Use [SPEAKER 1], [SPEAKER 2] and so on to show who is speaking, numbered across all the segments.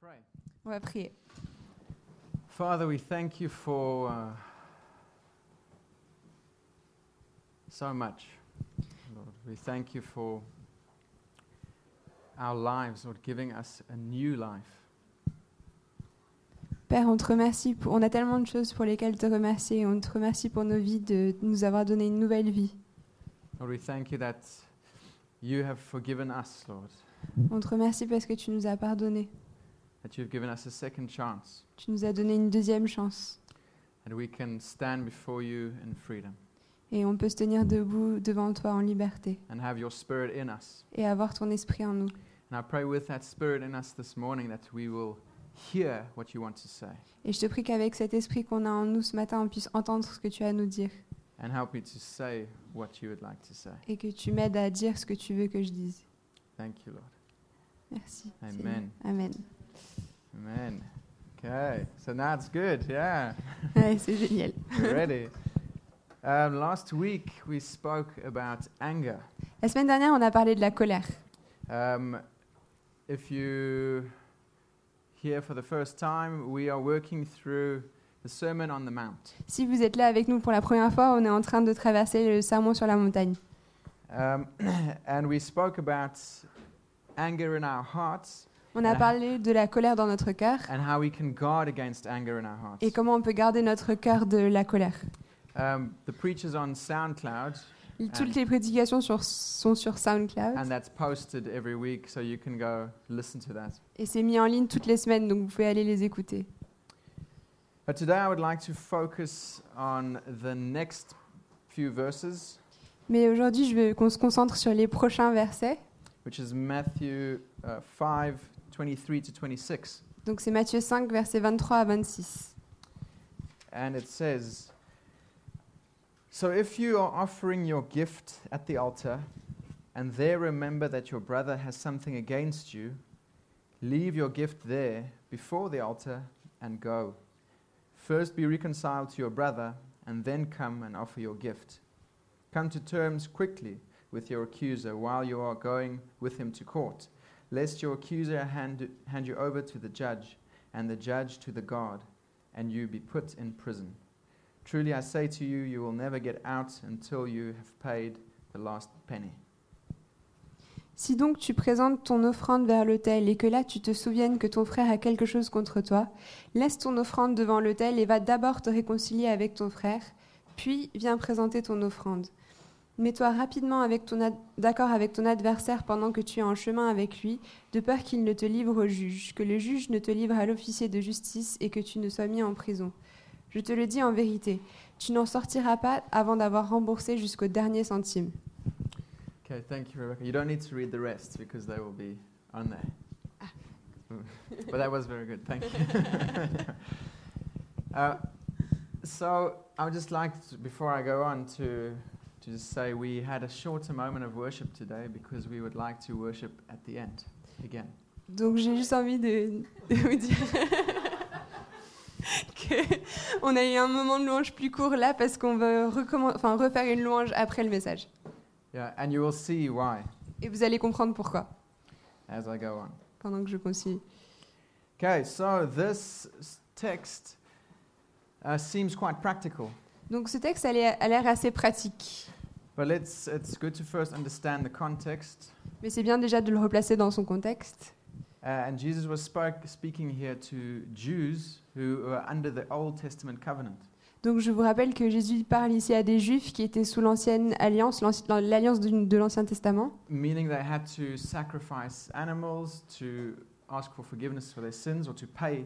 [SPEAKER 1] pray.
[SPEAKER 2] On va prier.
[SPEAKER 1] Father, we thank you for uh, so much. Lord, we thank you for our lives, Lord, giving us a new life.
[SPEAKER 2] Père, on te remercie. Pour, on a tellement de choses pour lesquelles te remercier. On te remercie pour nos vies, de nous avoir donné une nouvelle vie.
[SPEAKER 1] Lord, we thank you that you have forgiven us, Lord,
[SPEAKER 2] On te remercie parce que tu nous as pardonné.
[SPEAKER 1] That you've given us a second chance,
[SPEAKER 2] Tu nous as donné une deuxième chance.
[SPEAKER 1] and we can stand before you in freedom
[SPEAKER 2] Et on peut se tenir debout devant toi en liberté
[SPEAKER 1] and have your spirit in us.
[SPEAKER 2] et avoir ton esprit en nous.
[SPEAKER 1] And I pray with that spirit in us this morning that we will hear what you want to say
[SPEAKER 2] Et je te prie qu'avec cet esprit qu'on a en nous ce matin, on puisse entendre ce que tu as à nous dire
[SPEAKER 1] and help me to say what you would like to say.
[SPEAKER 2] et que tu m'aides à dire ce que tu veux que je dise.
[SPEAKER 1] Thank you, Lord.
[SPEAKER 2] Merci.
[SPEAKER 1] Amen.
[SPEAKER 2] Amen.
[SPEAKER 1] Okay, so now it's good. Yeah,
[SPEAKER 2] Ouais, c'est génial.
[SPEAKER 1] we're ready. Um, last week we spoke about anger.
[SPEAKER 2] La semaine dernière, on a parlé de la colère.
[SPEAKER 1] Um, if you here for the first time, we are working through the Sermon on the Mount.
[SPEAKER 2] Si vous êtes là avec nous pour la première fois, on est en train de traverser le sermon sur la montagne.
[SPEAKER 1] Um, and we spoke about anger in our hearts
[SPEAKER 2] On a parlé de la colère dans notre cœur
[SPEAKER 1] and how we can guard against anger in our hearts.
[SPEAKER 2] et comment on peut garder notre cœur de la colère.
[SPEAKER 1] Um, the preachers on SoundCloud,
[SPEAKER 2] Toutes les prédications sur- sont sur SoundCloud
[SPEAKER 1] and that's posted every week, so you can go listen to that.
[SPEAKER 2] et c'est mis en ligne toutes les semaines, donc vous pouvez aller les écouter.
[SPEAKER 1] But today I would like to focus on the next few verses,
[SPEAKER 2] Mais aujourd'hui, je veux qu'on se concentre sur les prochains versets.
[SPEAKER 1] which is Matthew uh, 5 23 to 26.
[SPEAKER 2] Donc c'est Matthieu 5, versets 23 à 26.
[SPEAKER 1] And it says So if you are offering your gift at the altar, and there remember that your brother has something against you, leave your gift there before the altar and go. First be reconciled to your brother, and then come and offer your gift. Come to terms quickly with your accuser while you are going with him to court, lest your accuser hand, hand you over to the judge, and the judge to the guard and you be put in prison. Truly I say to you, you will never get out until you have paid the last penny.
[SPEAKER 2] Si donc tu présentes ton offrande vers l'autel et que là tu te souviennes que ton frère a quelque chose contre toi, laisse ton offrande devant l'autel et va d'abord te réconcilier avec ton frère, puis viens présenter ton offrande. Mets-toi rapidement avec ton ad- d'accord avec ton adversaire pendant que tu es en chemin avec lui, de peur qu'il ne te livre au juge, que le juge ne te livre à l'officier de justice et que tu ne sois mis en prison. Je te le dis en vérité, tu n'en sortiras pas avant d'avoir remboursé jusqu'au dernier centime.
[SPEAKER 1] Okay, thank you, Rebecca. You don't need to read the rest because they will be on there. but that was very good. Thank you. uh, so I would just like, to, before I go on, to to just say we had a shorter moment of worship today because we would like to worship at the end again.
[SPEAKER 2] Donc j'ai juste envie de, de vous dire que on a eu un moment de louange plus court là parce qu'on veut recommen- enfin, refaire une louange après le message.
[SPEAKER 1] Yeah, and you will see why
[SPEAKER 2] Et vous allez comprendre pourquoi
[SPEAKER 1] as I go on.
[SPEAKER 2] pendant que je continue.
[SPEAKER 1] Okay, so this text uh, seems quite practical,
[SPEAKER 2] Donc ce texte a l'air assez pratique,
[SPEAKER 1] but it's good to first understand the context.
[SPEAKER 2] mais c'est bien déjà de le replacer dans son contexte.
[SPEAKER 1] Uh, and Jesus was speaking here to Jews who were under the Old Testament covenant.
[SPEAKER 2] Donc je vous rappelle que Jésus parle ici à des juifs qui étaient sous l'ancienne alliance, l'alliance de l'Ancien Testament.
[SPEAKER 1] meaning they had to sacrifice animals to ask for forgiveness for their sins or to pay.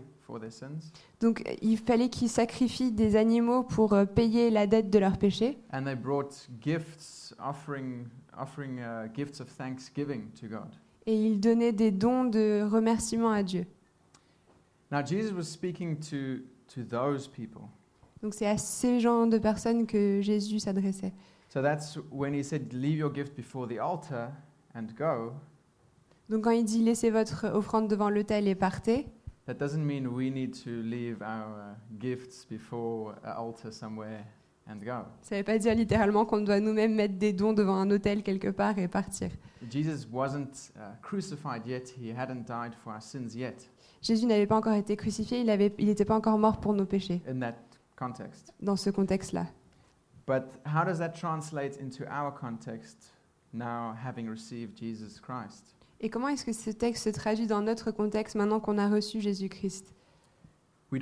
[SPEAKER 2] Donc il fallait qu'ils sacrifient des animaux pour euh, payer la dette de leurs péchés.
[SPEAKER 1] And they brought gifts, offering, offering gifts of thanksgiving to God.
[SPEAKER 2] Et ils donnaient des dons de remerciement à Dieu.
[SPEAKER 1] Now, Jesus was speaking to, to those people.
[SPEAKER 2] Donc c'est à ces gens de personnes que Jésus s'adressait.
[SPEAKER 1] So that's when he said, Leave your gift before the altar and go.
[SPEAKER 2] Donc quand il dit laissez votre offrande devant l'autel et partez,
[SPEAKER 1] That doesn't mean we need to leave our uh, gifts before an altar somewhere. and go.
[SPEAKER 2] Ça ne veut pas dire littéralement qu'on doit nous-mêmes mettre des dons devant un hôtel quelque part et partir.
[SPEAKER 1] Jesus wasn't uh, crucified yet, he hadn't died for our sins yet
[SPEAKER 2] Jésus n'avait pas encore été crucifié, il n'était il n'était pas encore mort pour nos péchés
[SPEAKER 1] in that context.
[SPEAKER 2] dans ce contexte-là.
[SPEAKER 1] But how does that translate into our context now having received Jesus Christ?
[SPEAKER 2] Et comment est-ce que ce texte se traduit dans notre contexte maintenant qu'on a reçu Jésus-Christ? On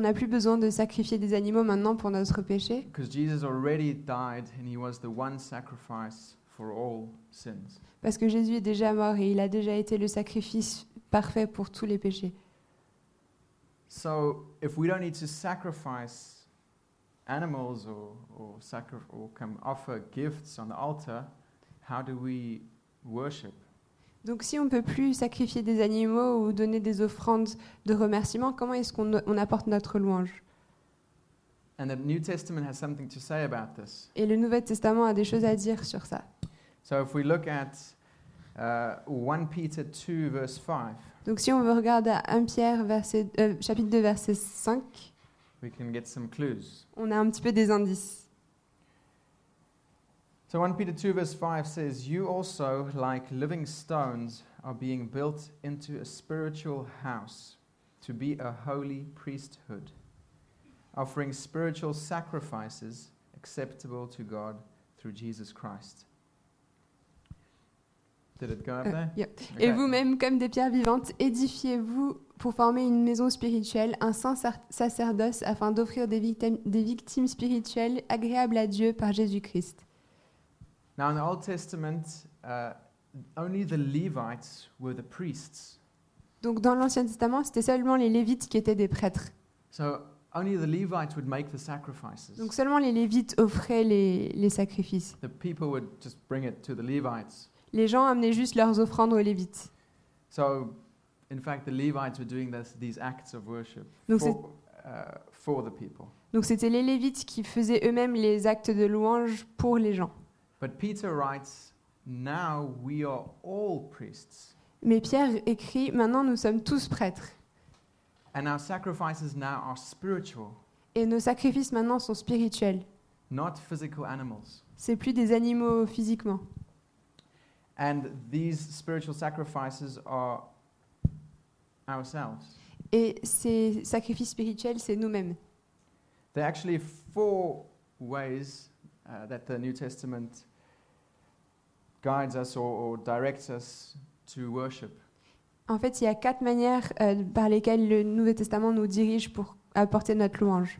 [SPEAKER 2] n'a plus besoin de sacrifier des animaux maintenant pour notre péché,
[SPEAKER 1] because Jesus already died and he was the one sacrifice for all sins.
[SPEAKER 2] parce que Jésus est déjà mort et il a déjà été le sacrifice parfait pour tous les péchés.
[SPEAKER 1] So if we don't need to sacrifice animals or, or, sacri- or come offer gifts on the altar, how do we worship?
[SPEAKER 2] Donc si on ne peut plus sacrifier des animaux ou donner des offrandes de remerciement, comment est-ce qu'on on apporte notre louange?
[SPEAKER 1] And the New Testament has something to say about this.
[SPEAKER 2] Et le Nouveau Testament a des choses à dire sur ça.
[SPEAKER 1] So if we look at uh, 1 Peter 2, verse 5,
[SPEAKER 2] Donc si on veut regarder à 1 Pierre verset, euh, chapitre 2 verset 5,
[SPEAKER 1] we can get some clues.
[SPEAKER 2] on a un petit peu des indices.
[SPEAKER 1] So 1 Peter 2, verse 5 says, You also, like living stones, are being built into a spiritual house to be a holy priesthood, offering spiritual sacrifices acceptable to God through Jesus Christ.
[SPEAKER 2] Euh,
[SPEAKER 1] there?
[SPEAKER 2] yeah.
[SPEAKER 1] Okay.
[SPEAKER 2] Et vous-même, comme des pierres vivantes, édifiez-vous pour former une maison spirituelle, un saint sacerdoce, afin d'offrir des victimes, des victimes spirituelles agréables à Dieu par Jésus-Christ.
[SPEAKER 1] Now, in the Old Testament, uh, only the Levites were the priests.
[SPEAKER 2] Donc dans l'Ancien Testament, c'était seulement les Lévites qui étaient des prêtres.
[SPEAKER 1] So only the Levites would make the sacrifices.
[SPEAKER 2] Donc seulement les Lévites offraient les, les sacrifices.
[SPEAKER 1] The people would just bring it to the Levites.
[SPEAKER 2] Les gens amenaient juste leurs offrandes aux Lévites.
[SPEAKER 1] So, in fact, the Levites were doing this, these acts of worship
[SPEAKER 2] Donc
[SPEAKER 1] for, uh, for the people.
[SPEAKER 2] Donc c'était les Lévites qui faisaient eux-mêmes les actes de louange pour les gens.
[SPEAKER 1] But Peter writes, Now we are all priests,
[SPEAKER 2] Mais Pierre écrit, maintenant nous sommes tous prêtres.
[SPEAKER 1] and our sacrifices now are spiritual,
[SPEAKER 2] Et nos sacrifices maintenant sont spirituels.
[SPEAKER 1] not physical animals.
[SPEAKER 2] C'est plus des animaux physiquement.
[SPEAKER 1] And these spiritual sacrifices are ourselves.
[SPEAKER 2] Et ces sacrifices spirituels, c'est nous-mêmes.
[SPEAKER 1] There are actually four ways uh, that the New Testament guides us or, or directs us to worship.
[SPEAKER 2] En fait, il y a quatre manières euh, par lesquelles le Nouveau Testament nous dirige pour apporter notre louange.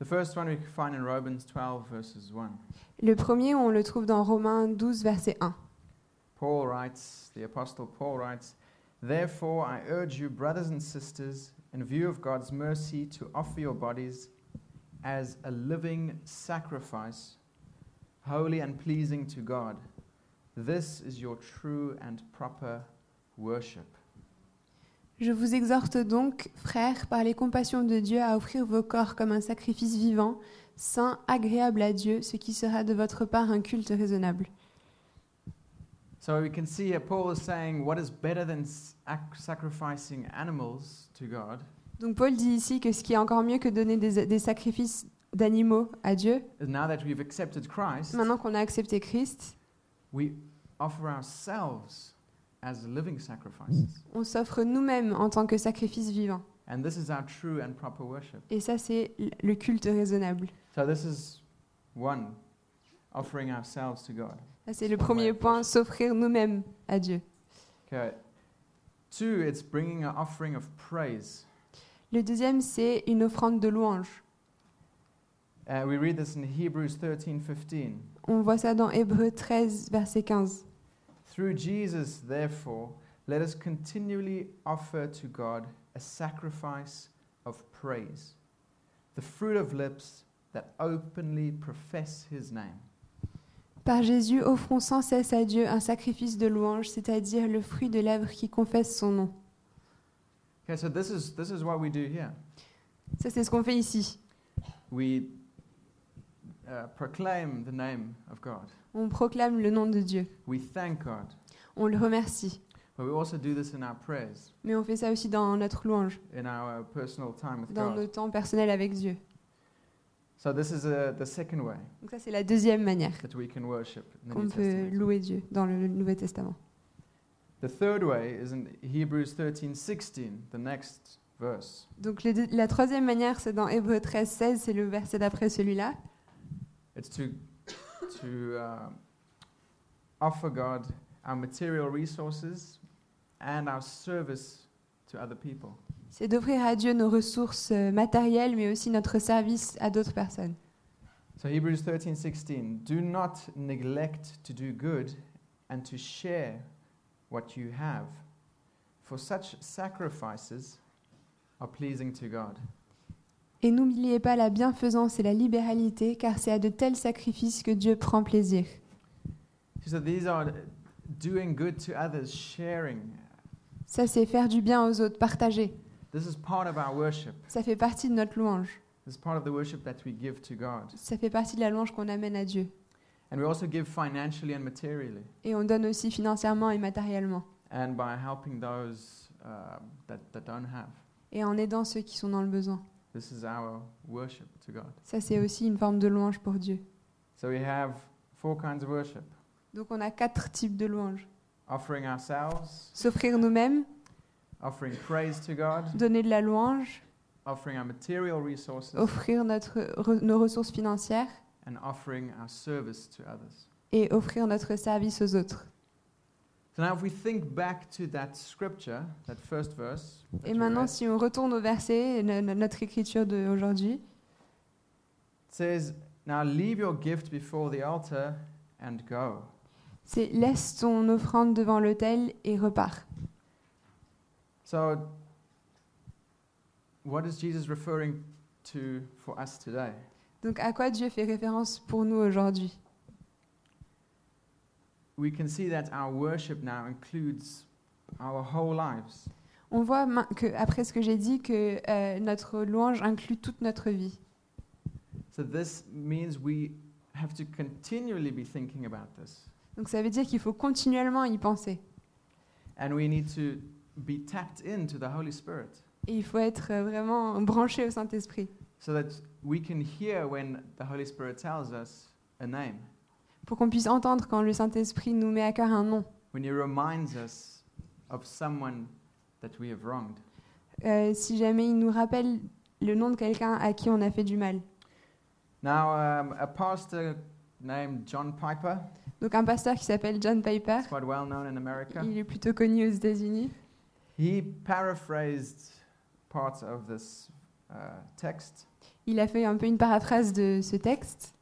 [SPEAKER 1] The first one we find in Romans 12, verses 1.
[SPEAKER 2] Le premier, on le trouve dans Romains 12, verset 1.
[SPEAKER 1] Paul writes, the Apostle Paul writes, Therefore I urge you, brothers and sisters, in view of God's mercy, to offer your bodies as a living sacrifice, holy and pleasing to God. This is your true and proper worship.
[SPEAKER 2] Je vous exhorte donc, frères, par les compassions de Dieu, à offrir vos corps comme un sacrifice vivant, saint, agréable à Dieu, ce qui sera de votre part un culte raisonnable.
[SPEAKER 1] So we can see here Paul is saying what is better than sacrificing animals to God?
[SPEAKER 2] Donc Paul dit ici que ce qui est encore mieux que donner des, des sacrifices d'animaux à Dieu,
[SPEAKER 1] is now that we've accepted Christ,
[SPEAKER 2] maintenant qu'on a accepté Christ,
[SPEAKER 1] we offer ourselves as living sacrifices.
[SPEAKER 2] on s'offre nous-mêmes en tant que sacrifice vivant.
[SPEAKER 1] And this is our true and proper worship.
[SPEAKER 2] Et ça, c'est le culte raisonnable.
[SPEAKER 1] So this is one, offering ourselves to God.
[SPEAKER 2] C'est le premier point, s'offrir nous-mêmes à Dieu.
[SPEAKER 1] Okay. Two, it's bringing an offering of praise.
[SPEAKER 2] Le deuxième, c'est une offrande de louange.
[SPEAKER 1] Uh, we read this in Hebrews 13, 15.
[SPEAKER 2] On voit ça dans Hébreux 13, verset 15.
[SPEAKER 1] Through Jesus, therefore, let us continually offer to God a sacrifice of praise, the fruit of lips that openly profess his name.
[SPEAKER 2] Par Jésus, offrons sans cesse à Dieu un sacrifice de louange, c'est-à-dire le fruit de lèvres qui confesse son nom.
[SPEAKER 1] Okay, so this is, this is what we do here.
[SPEAKER 2] Ça, c'est ce qu'on fait ici.
[SPEAKER 1] We uh, proclaim the name of God.
[SPEAKER 2] On proclame le nom de Dieu.
[SPEAKER 1] We thank God.
[SPEAKER 2] On le remercie.
[SPEAKER 1] But we also do this in our prayers,
[SPEAKER 2] Mais on fait ça aussi dans notre louange,
[SPEAKER 1] in our personal time with
[SPEAKER 2] dans
[SPEAKER 1] God.
[SPEAKER 2] nos temps personnels avec Dieu.
[SPEAKER 1] So this is uh, the second way
[SPEAKER 2] Donc ça, c'est la deuxième manière
[SPEAKER 1] that we can worship in the
[SPEAKER 2] qu'on
[SPEAKER 1] New
[SPEAKER 2] peut
[SPEAKER 1] Testament.
[SPEAKER 2] louer Dieu dans le Nouveau Testament.
[SPEAKER 1] The third way is in Hebrews 13:16, the next verse.
[SPEAKER 2] Donc deux- la troisième manière, c'est dans Hébreux 13, 16, c'est le verset d'après celui-là.
[SPEAKER 1] It's to to uh, offer God our material resources and our service to other people.
[SPEAKER 2] C'est d'offrir à Dieu nos ressources euh, matérielles, mais aussi notre service à d'autres personnes.
[SPEAKER 1] So Hebrews 13:16, do not neglect to do good and to share what you have, for such sacrifices are pleasing to God.
[SPEAKER 2] Et n'oubliez pas la bienfaisance et la libéralité, car c'est à de tels sacrifices que Dieu prend plaisir.
[SPEAKER 1] So these are doing good to others, sharing.
[SPEAKER 2] Ça, c'est faire du bien aux autres, partager.
[SPEAKER 1] This is part of our worship.
[SPEAKER 2] Ça fait partie de notre louange.
[SPEAKER 1] This is part of the worship that we give to God.
[SPEAKER 2] Ça fait partie de la louange qu'on amène à Dieu.
[SPEAKER 1] And we also give financially and materially,
[SPEAKER 2] Et on donne aussi financièrement et matériellement.
[SPEAKER 1] and by helping those uh, that, that don't have.
[SPEAKER 2] Et en aidant ceux qui sont dans le besoin.
[SPEAKER 1] This is our worship to God.
[SPEAKER 2] Ça, c'est aussi une forme de louange pour Dieu.
[SPEAKER 1] So we have four kinds of worship
[SPEAKER 2] Donc on a quatre types de louanges.
[SPEAKER 1] offering ourselves,
[SPEAKER 2] S'offrir nous-mêmes,
[SPEAKER 1] offering praise to God,
[SPEAKER 2] donner de la louange,
[SPEAKER 1] offering our material resources,
[SPEAKER 2] offrir notre, re- nos ressources financières
[SPEAKER 1] and offering our service to others.
[SPEAKER 2] et offrir notre service aux autres.
[SPEAKER 1] So now, if we think back to that scripture, that first verse, that
[SPEAKER 2] Et maintenant, si on retourne au verset, no- no- notre écriture d'aujourd'hui,
[SPEAKER 1] it says, Now leave your gift before the altar and go.
[SPEAKER 2] c'est laisse ton offrande devant l'autel et repars.
[SPEAKER 1] So, what is Jesus referring to for us today?
[SPEAKER 2] Donc à quoi Dieu fait référence pour nous aujourd'hui?
[SPEAKER 1] We can see that our worship now includes our whole lives.
[SPEAKER 2] On voit main- que, après ce que j'ai dit que euh, notre louange inclut toute notre vie.
[SPEAKER 1] So, this means we have to continually be thinking about this.
[SPEAKER 2] Donc ça veut dire qu'il faut continuellement y penser.
[SPEAKER 1] And we need to be tapped into the Holy Spirit
[SPEAKER 2] Et il faut être euh, vraiment branché au Saint-Esprit
[SPEAKER 1] so that we can hear when the Holy Spirit tells us a name,
[SPEAKER 2] pour qu'on puisse entendre quand le Saint-Esprit nous met à cœur un nom.
[SPEAKER 1] when He reminds us of someone that we have wronged.
[SPEAKER 2] Euh, si jamais il nous rappelle le nom de quelqu'un à qui on a fait du mal.
[SPEAKER 1] Now, um, a pastor named John Piper,
[SPEAKER 2] Donc un pasteur qui s'appelle John Piper,
[SPEAKER 1] quite well known in America,
[SPEAKER 2] il est plutôt connu aux États-Unis.
[SPEAKER 1] He paraphrased parts of this uh, text.
[SPEAKER 2] Il a fait un peu une paraphrase de ce texte.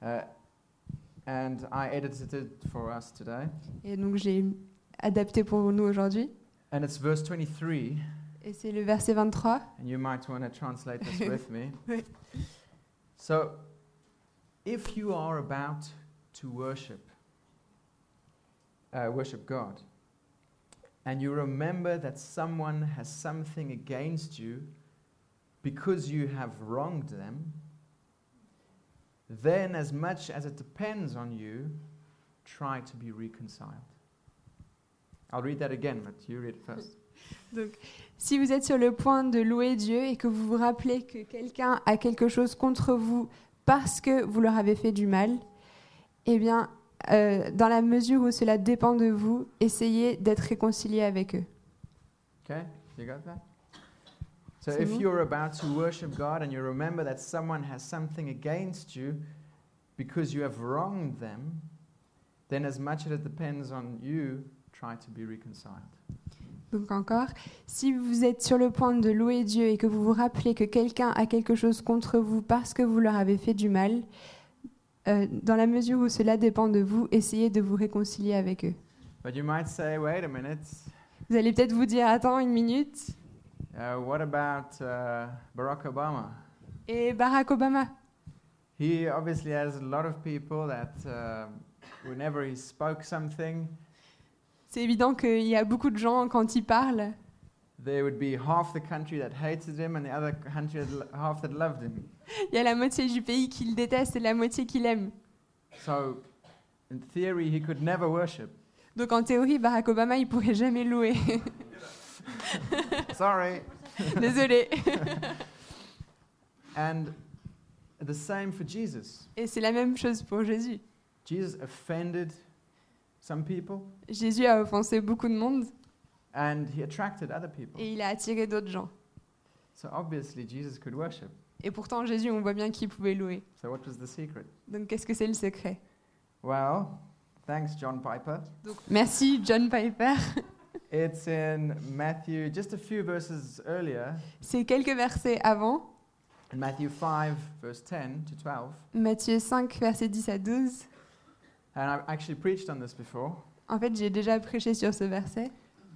[SPEAKER 1] Uh, and I edited it for us today.
[SPEAKER 2] Et donc j'ai adapté pour nous aujourd'hui.
[SPEAKER 1] And it's verse 23,
[SPEAKER 2] Et c'est le verset 23.
[SPEAKER 1] and you might want to translate this with me.
[SPEAKER 2] Oui.
[SPEAKER 1] So, if you are about to worship, uh, worship God, and you remember that someone has something against you because you have wronged them, then, as much as it depends on you, try to be reconciled. I'll read that again, but you read it first.
[SPEAKER 2] Donc, si vous êtes sur le point de louer Dieu et que vous vous rappelez que quelqu'un a quelque chose contre vous parce que vous leur avez fait du mal, eh bien, euh, dans la mesure où cela dépend de vous, essayez d'être réconcilié avec eux.
[SPEAKER 1] Okay, you got that? So
[SPEAKER 2] C'est
[SPEAKER 1] if
[SPEAKER 2] bon?
[SPEAKER 1] you're about to worship God and you remember that someone has something against you because you have wronged them, then as much as it depends on you, try to be reconciled.
[SPEAKER 2] Donc encore, si vous êtes sur le point de louer Dieu et que vous vous rappelez que quelqu'un a quelque chose contre vous parce que vous leur avez fait du mal, euh, dans la mesure où cela dépend de vous, essayez de vous réconcilier avec eux.
[SPEAKER 1] But you might say, wait a minute,
[SPEAKER 2] Vous allez peut-être vous dire, attends une minute,
[SPEAKER 1] uh, what about uh, Barack Obama?
[SPEAKER 2] et Barack Obama
[SPEAKER 1] He obviously has a lot of people that uh, whenever he spoke something,
[SPEAKER 2] C'est évident qu'il y a beaucoup de gens, quand ils parlent,
[SPEAKER 1] there would be half the country that hated him and the other country that half that loved him.
[SPEAKER 2] il y a la moitié du pays qui le déteste et la moitié qui l'aime.
[SPEAKER 1] So, in theory, he could never worship.
[SPEAKER 2] Donc en théorie, Barack Obama, il pourrait jamais louer.
[SPEAKER 1] Sorry.
[SPEAKER 2] Désolé.
[SPEAKER 1] And the same for Jesus.
[SPEAKER 2] Et c'est la même chose pour Jésus.
[SPEAKER 1] Jesus offended some people
[SPEAKER 2] Jésus a offensé beaucoup de monde
[SPEAKER 1] and he attracted other people.
[SPEAKER 2] et il a attiré d'autres gens.
[SPEAKER 1] So obviously, Jesus could worship.
[SPEAKER 2] Et pourtant, Jésus, on voit bien qu'il pouvait louer.
[SPEAKER 1] So what was the secret?
[SPEAKER 2] Donc qu'est-ce que c'est le secret?
[SPEAKER 1] Well, thanks, John Piper.
[SPEAKER 2] Donc, Merci, John Piper.
[SPEAKER 1] It's in Matthew, just a few verses earlier,
[SPEAKER 2] C'est quelques versets avant,
[SPEAKER 1] in Matthew 5, verse 10 to 12.
[SPEAKER 2] Matthieu 5, versets 10 à 12.
[SPEAKER 1] And I've actually preached on this before.
[SPEAKER 2] En fait, j'ai déjà prêché sur ce verset.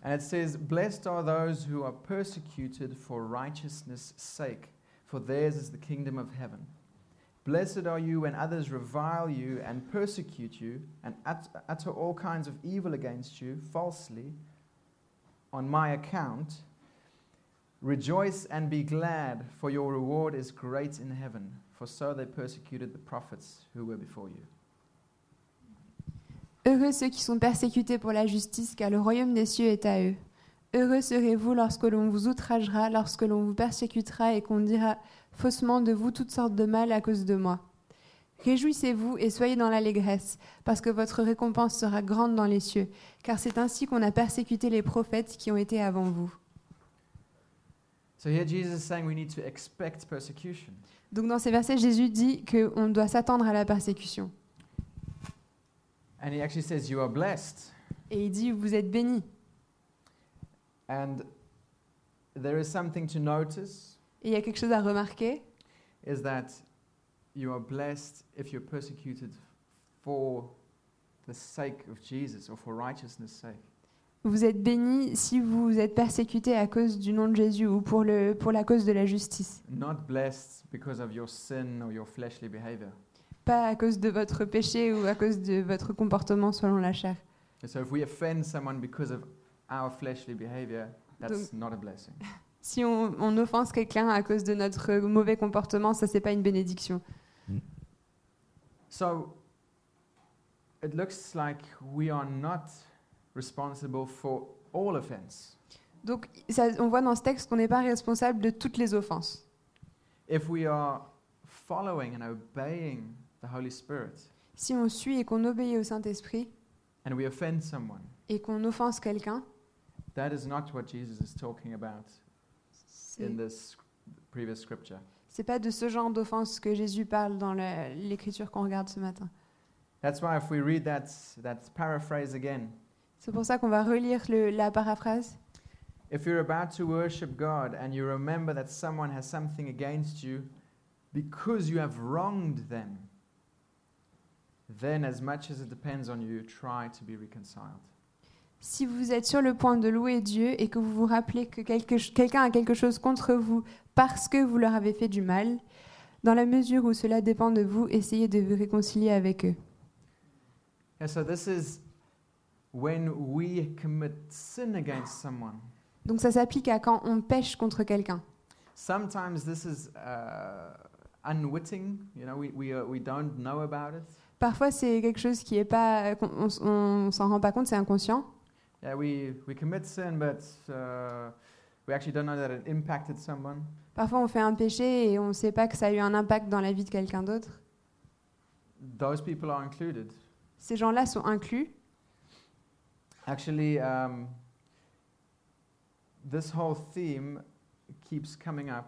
[SPEAKER 1] And it says, Blessed are those who are persecuted for righteousness' sake, for theirs is the kingdom of heaven. Blessed are you when others revile you and persecute you and utter all kinds of evil against you falsely on my account. Rejoice and be glad, for your reward is great in heaven, for so they persecuted the prophets who were before you.
[SPEAKER 2] Heureux ceux qui sont persécutés pour la justice, car le royaume des cieux est à eux. Heureux serez-vous lorsque l'on vous outragera, lorsque l'on vous persécutera et qu'on dira faussement de vous toutes sortes de mal à cause de moi. Réjouissez-vous et soyez dans l'allégresse, parce que votre récompense sera grande dans les cieux, car c'est ainsi qu'on a persécuté les prophètes qui ont été avant vous.
[SPEAKER 1] So here Jesus is saying we need to expect persecution.
[SPEAKER 2] Donc dans ces versets, Jésus dit qu'on doit s'attendre à la persécution.
[SPEAKER 1] And he actually says, You are blessed.
[SPEAKER 2] Et il dit, vous êtes bénis.
[SPEAKER 1] And there is something to notice
[SPEAKER 2] Et il y a quelque chose à remarquer,
[SPEAKER 1] is that you are blessed if you're persecuted for the sake of Jesus or for righteousness' sake.
[SPEAKER 2] Vous êtes bénis si vous êtes persécutés à cause du nom de Jésus ou pour, le, pour la cause de la justice.
[SPEAKER 1] Not blessed because of your sin or your fleshly behavior.
[SPEAKER 2] Pas à cause de votre péché ou à cause de votre comportement selon la chair.
[SPEAKER 1] And so if we offend someone because of our fleshly behavior, that's not a blessing.
[SPEAKER 2] Si on, on offense quelqu'un à cause de notre mauvais comportement, ça c'est pas une bénédiction.
[SPEAKER 1] So it looks like we are not responsible for all offense.
[SPEAKER 2] Donc ça- on voit dans ce texte qu'on n'est pas responsable de toutes les offenses.
[SPEAKER 1] If we are following and obeying the Holy Spirit
[SPEAKER 2] Si on suit et qu'on obéit au Saint-Esprit
[SPEAKER 1] and we offend someone,
[SPEAKER 2] et qu'on offense quelqu'un,
[SPEAKER 1] that is not what Jesus is talking about in this previous scripture.
[SPEAKER 2] c'est pas de ce genre d'offense que Jésus parle dans l'écriture qu'on regarde ce matin.
[SPEAKER 1] That's why if we read that, that paraphrase again,
[SPEAKER 2] C'est pour ça qu'on va relire le- la paraphrase.
[SPEAKER 1] if you're about to worship God and you remember that someone has something against you because you have wronged them, then, as much as it depends on you, try to be reconciled.
[SPEAKER 2] Si vous êtes sur le point de louer Dieu et que vous vous rappelez que quelqu'un a quelque chose contre vous parce que vous leur avez fait du mal, dans la mesure où cela dépend de vous, essayez de vous réconcilier avec eux.
[SPEAKER 1] Yeah, so this is when we commit sin against someone.
[SPEAKER 2] Donc ça s'applique à quand on pêche contre quelqu'un.
[SPEAKER 1] Sometimes this is uh, unwitting, you know, we, we, uh, we don't know about it.
[SPEAKER 2] Parfois c'est quelque chose qui est pas, qu'on- on, on s'en rend pas compte, c'est inconscient.
[SPEAKER 1] Yeah, we, we commit sin, but uh, we actually don't know that it impacted someone.
[SPEAKER 2] Parfois on fait un péché et on ne sait pas que ça a eu un impact dans la vie de quelqu'un d'autre.
[SPEAKER 1] Those people are included.
[SPEAKER 2] Ces gens-là sont inclus.
[SPEAKER 1] Actually, um, this whole theme keeps coming up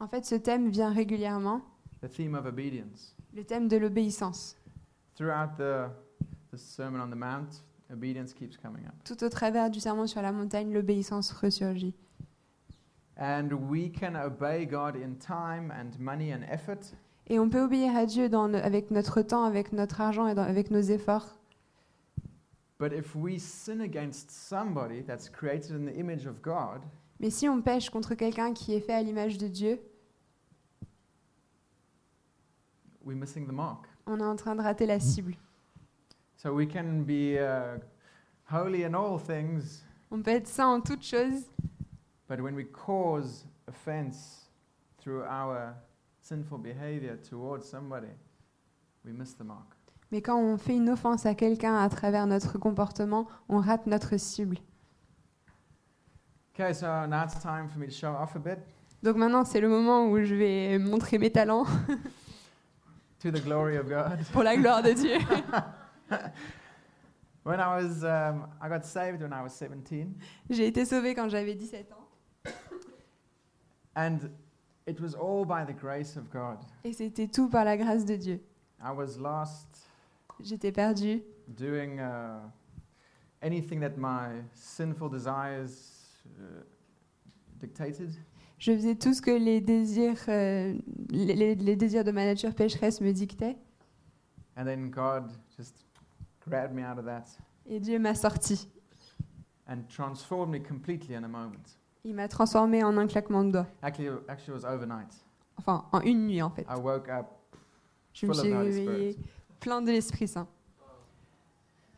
[SPEAKER 2] En fait, ce thème vient régulièrement,
[SPEAKER 1] the theme of obedience.
[SPEAKER 2] le thème de l'obéissance.
[SPEAKER 1] Throughout the, the Sermon on the Mount, obedience keeps coming up.
[SPEAKER 2] Tout au travers du sermon sur la montagne, l'obéissance ressurgit.
[SPEAKER 1] And we can obey God in time and money and effort,
[SPEAKER 2] Et on peut obéir à Dieu dans avec notre temps, avec notre argent et dans- avec nos efforts.
[SPEAKER 1] but if we sin against somebody that's created in the image of God,
[SPEAKER 2] Mais si on pêche contre quelqu'un qui est fait à l'image de Dieu,
[SPEAKER 1] we're missing the mark.
[SPEAKER 2] on est en train de rater la cible.
[SPEAKER 1] So we can be uh, holy in all things,
[SPEAKER 2] On peut être saint en toutes choses,
[SPEAKER 1] but when we cause offense through our sinful behavior towards somebody, we miss the mark.
[SPEAKER 2] Mais quand on fait une offense à quelqu'un à travers notre comportement, on rate notre cible.
[SPEAKER 1] Okay, so now it's time for me to show off a bit
[SPEAKER 2] Donc maintenant, c'est le moment où je vais montrer mes talents
[SPEAKER 1] to the glory of God.
[SPEAKER 2] pour la gloire de Dieu.
[SPEAKER 1] When I was, um, I got saved when I was 17,
[SPEAKER 2] J'ai été sauvée quand j'avais 17 ans.
[SPEAKER 1] and it was all by the grace of God.
[SPEAKER 2] Et c'était tout par la grâce de Dieu.
[SPEAKER 1] I was lost,
[SPEAKER 2] J'étais perdue.
[SPEAKER 1] doing uh, anything that my sinful desires uh, dictated.
[SPEAKER 2] Je faisais tout ce que les désirs, euh, les, les- les désirs de ma nature pécheresse me dictaient.
[SPEAKER 1] And then God just grabbed me out of that
[SPEAKER 2] Et Dieu m'a sorti.
[SPEAKER 1] and transformed me completely in a moment.
[SPEAKER 2] Il m'a transformée en un claquement de doigts.
[SPEAKER 1] Actually, actually, it was overnight.
[SPEAKER 2] Enfin, en une nuit en fait.
[SPEAKER 1] I woke up
[SPEAKER 2] Je me suis
[SPEAKER 1] Spirit.
[SPEAKER 2] plein de l'Esprit Saint.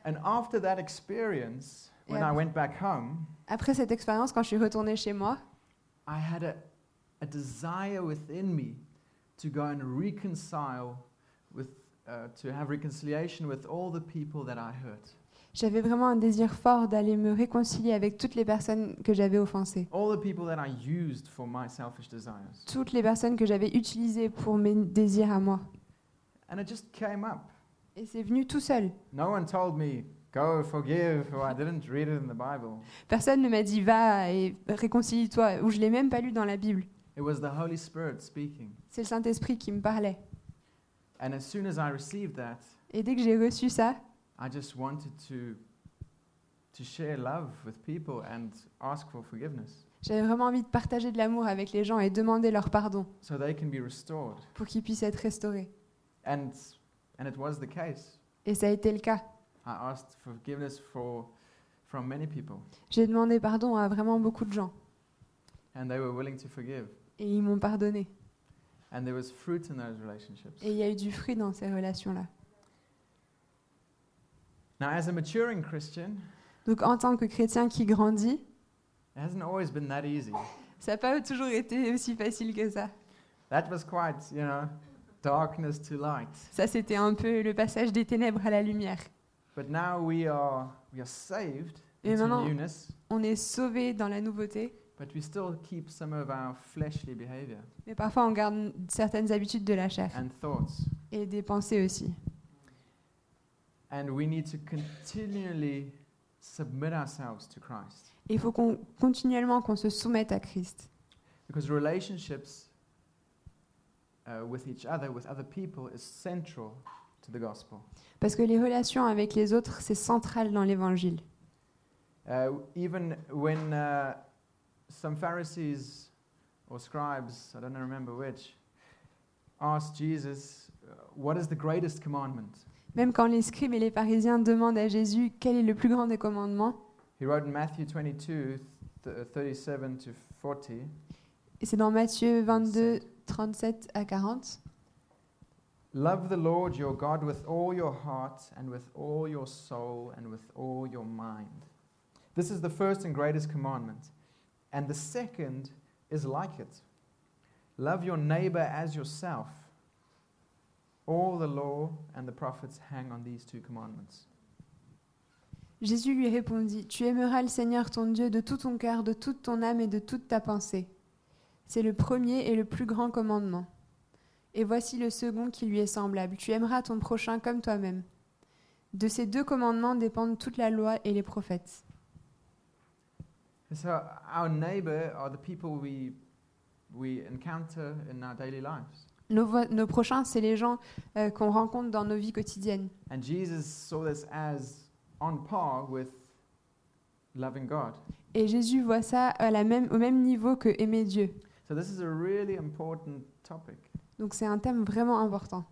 [SPEAKER 1] And after that experience, when
[SPEAKER 2] Yeah.
[SPEAKER 1] I went back home,
[SPEAKER 2] Après cette expérience, quand je suis retournée chez moi,
[SPEAKER 1] I had a, a desire within me to go and reconcile
[SPEAKER 2] j'avais vraiment un désir fort d'aller me réconcilier avec toutes les personnes que j'avais offensées.
[SPEAKER 1] all the people that I used for my selfish desires.
[SPEAKER 2] Toutes les personnes que j'avais utilisées pour mes désirs à moi.
[SPEAKER 1] And it just came up.
[SPEAKER 2] Et c'est venu tout seul.
[SPEAKER 1] No one told me, go forgive, or I didn't read it in the Bible.
[SPEAKER 2] Personne ne m'a dit va et réconcilie-toi, ou je l'ai même pas lu dans la Bible.
[SPEAKER 1] It was the Holy Spirit speaking.
[SPEAKER 2] C'est le Saint-Esprit qui me parlait.
[SPEAKER 1] And as soon as I received that,
[SPEAKER 2] Et dès que j'ai reçu ça,
[SPEAKER 1] I just wanted to, to share love with people and ask for forgiveness
[SPEAKER 2] j'avais vraiment envie de partager de l'amour avec les gens et demander leur pardon
[SPEAKER 1] so they can be restored.
[SPEAKER 2] pour qu'ils puissent être restaurés.
[SPEAKER 1] And, and it was the case.
[SPEAKER 2] Et ça a été le cas.
[SPEAKER 1] I asked forgiveness for, from many people,
[SPEAKER 2] J'ai demandé pardon à vraiment beaucoup de gens.
[SPEAKER 1] and they were willing to forgive.
[SPEAKER 2] Et ils m'ont pardonné.
[SPEAKER 1] And there was fruit in those relationships.
[SPEAKER 2] Et il y a eu du fruit dans ces relations-là.
[SPEAKER 1] Now, as a maturing Christian,
[SPEAKER 2] Donc en tant que chrétien qui grandit,
[SPEAKER 1] it hasn't always been that easy.
[SPEAKER 2] ça n'a pas toujours été aussi facile que ça.
[SPEAKER 1] That was quite, you know, darkness to light.
[SPEAKER 2] Ça, c'était un peu le passage des ténèbres à la lumière.
[SPEAKER 1] But now we are, we are saved
[SPEAKER 2] Et
[SPEAKER 1] into
[SPEAKER 2] maintenant-
[SPEAKER 1] newness,
[SPEAKER 2] On est sauvé dans la nouveauté,
[SPEAKER 1] but we still keep some of our fleshly behavior
[SPEAKER 2] mais parfois on garde certaines habitudes de la chair
[SPEAKER 1] and thoughts.
[SPEAKER 2] et des pensées aussi.
[SPEAKER 1] And we need to continually submit ourselves to Christ.
[SPEAKER 2] Et il faut qu'on continuellement qu'on se soumette à Christ.
[SPEAKER 1] Because relationships uh, with each other, with other people, is central to the gospel.
[SPEAKER 2] Parce que les relations avec les autres, c'est central dans l'évangile.
[SPEAKER 1] Uh, even when uh, some Pharisees or scribes, I don't remember which, asked Jesus, uh, What is the greatest commandment?
[SPEAKER 2] Même quand les scribes et les pharisiens demandent à Jésus quel est le plus grand des commandements,
[SPEAKER 1] He wrote in Matthew 22, th- 37 to 40.
[SPEAKER 2] et c'est dans Matthieu 22, 37 à 40,
[SPEAKER 1] Love the Lord your God with all your heart and with all your soul and with all your mind. This is the first and greatest commandment. And the second is like it love your neighbor as yourself. All the law and the prophets hang on these two commandments.
[SPEAKER 2] Jésus lui répondit, Tu aimeras le Seigneur ton Dieu de tout ton cœur, de toute ton âme et de toute ta pensée. C'est le premier et le plus grand commandement. Et voici le second qui lui est semblable. Tu aimeras ton prochain comme toi-même. De ces deux commandements dépendent toute la loi et les prophètes.
[SPEAKER 1] And so, our neighbor are the people we, we encounter in our daily lives.
[SPEAKER 2] Nos, prochains, c'est les gens euh, qu'on rencontre dans nos vies quotidiennes.
[SPEAKER 1] And Jesus saw this as on par with loving God.
[SPEAKER 2] Et Jésus voit ça à la même, au même niveau que aimer Dieu.
[SPEAKER 1] So, this is a really important topic.
[SPEAKER 2] Donc c'est un thème vraiment important.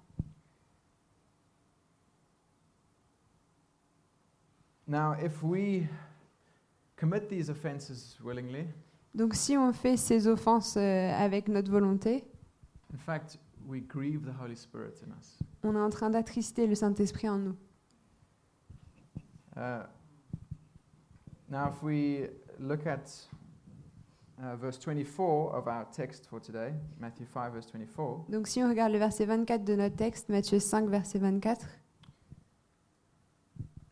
[SPEAKER 1] Now, if we commit these offenses willingly,
[SPEAKER 2] Donc si on fait ces offenses euh, avec notre volonté,
[SPEAKER 1] in fact, we grieve the Holy Spirit in us.
[SPEAKER 2] on est en train d'attrister le Saint-Esprit en nous.
[SPEAKER 1] Uh, now, if we look at uh, verse 24 of our text for today, Matthew 5, verse 24,
[SPEAKER 2] Donc si on regarde le verset 24 de notre texte, Matthieu 5, verset 24,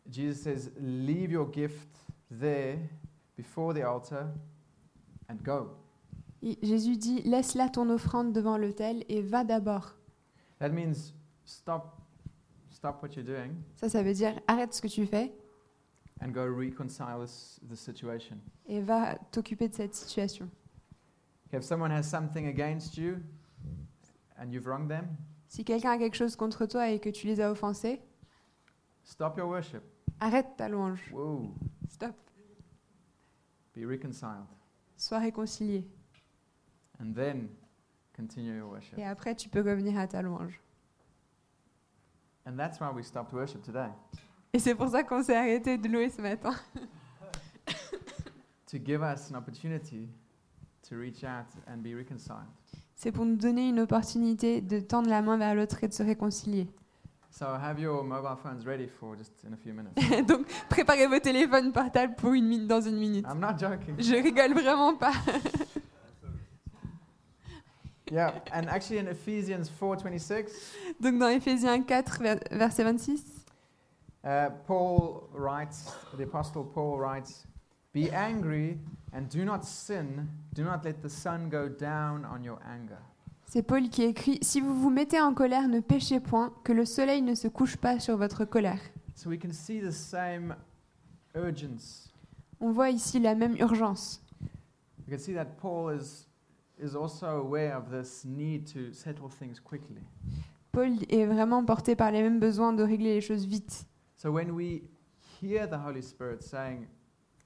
[SPEAKER 1] Jesus says, Leave your gift there before the altar and go.
[SPEAKER 2] Et Jésus dit Laisse là ton offrande devant l'autel et va d'abord.
[SPEAKER 1] That means stop, stop what you're doing
[SPEAKER 2] Ça, ça veut dire arrête ce que tu fais
[SPEAKER 1] and go reconcile this, the situation.
[SPEAKER 2] et va t'occuper de cette situation.
[SPEAKER 1] If someone has something against you and you've wronged them,
[SPEAKER 2] Si quelqu'un a quelque chose contre toi et que tu les as offensés,
[SPEAKER 1] stop your worship.
[SPEAKER 2] arrête ta louange.
[SPEAKER 1] Whoa,
[SPEAKER 2] Stop.
[SPEAKER 1] be reconciled.
[SPEAKER 2] Sois réconcilié.
[SPEAKER 1] And then continue your worship.
[SPEAKER 2] Et après, tu peux revenir à ta louange.
[SPEAKER 1] And that's why we stopped worship today.
[SPEAKER 2] Et c'est pour ça qu'on s'est arrêté de louer ce matin.
[SPEAKER 1] To give us an opportunity to reach out and be reconciled.
[SPEAKER 2] C'est pour nous donner une opportunité de tendre la main vers l'autre et de se réconcilier. Donc, préparez vos téléphones portables pour une minute, dans une minute.
[SPEAKER 1] I'm not joking.
[SPEAKER 2] Je rigole vraiment pas.
[SPEAKER 1] Yeah, and actually in Ephesians 4:26,
[SPEAKER 2] Donc, dans Éphésiens 4, ver- verset 26,
[SPEAKER 1] uh, Paul writes, the apostle Paul writes, "Be angry and do not sin. Do not let the sun go down on your anger."
[SPEAKER 2] C'est Paul qui écrit Si vous vous mettez en colère, ne péchez point, que le soleil ne se couche pas sur votre colère.
[SPEAKER 1] So we can see the same urgence.
[SPEAKER 2] On voit ici la même urgence.
[SPEAKER 1] We can see that Paul is is also aware of this need to settle things quickly.
[SPEAKER 2] Paul est vraiment porté par les mêmes besoins de régler les choses vite.
[SPEAKER 1] So when we hear the Holy Spirit saying,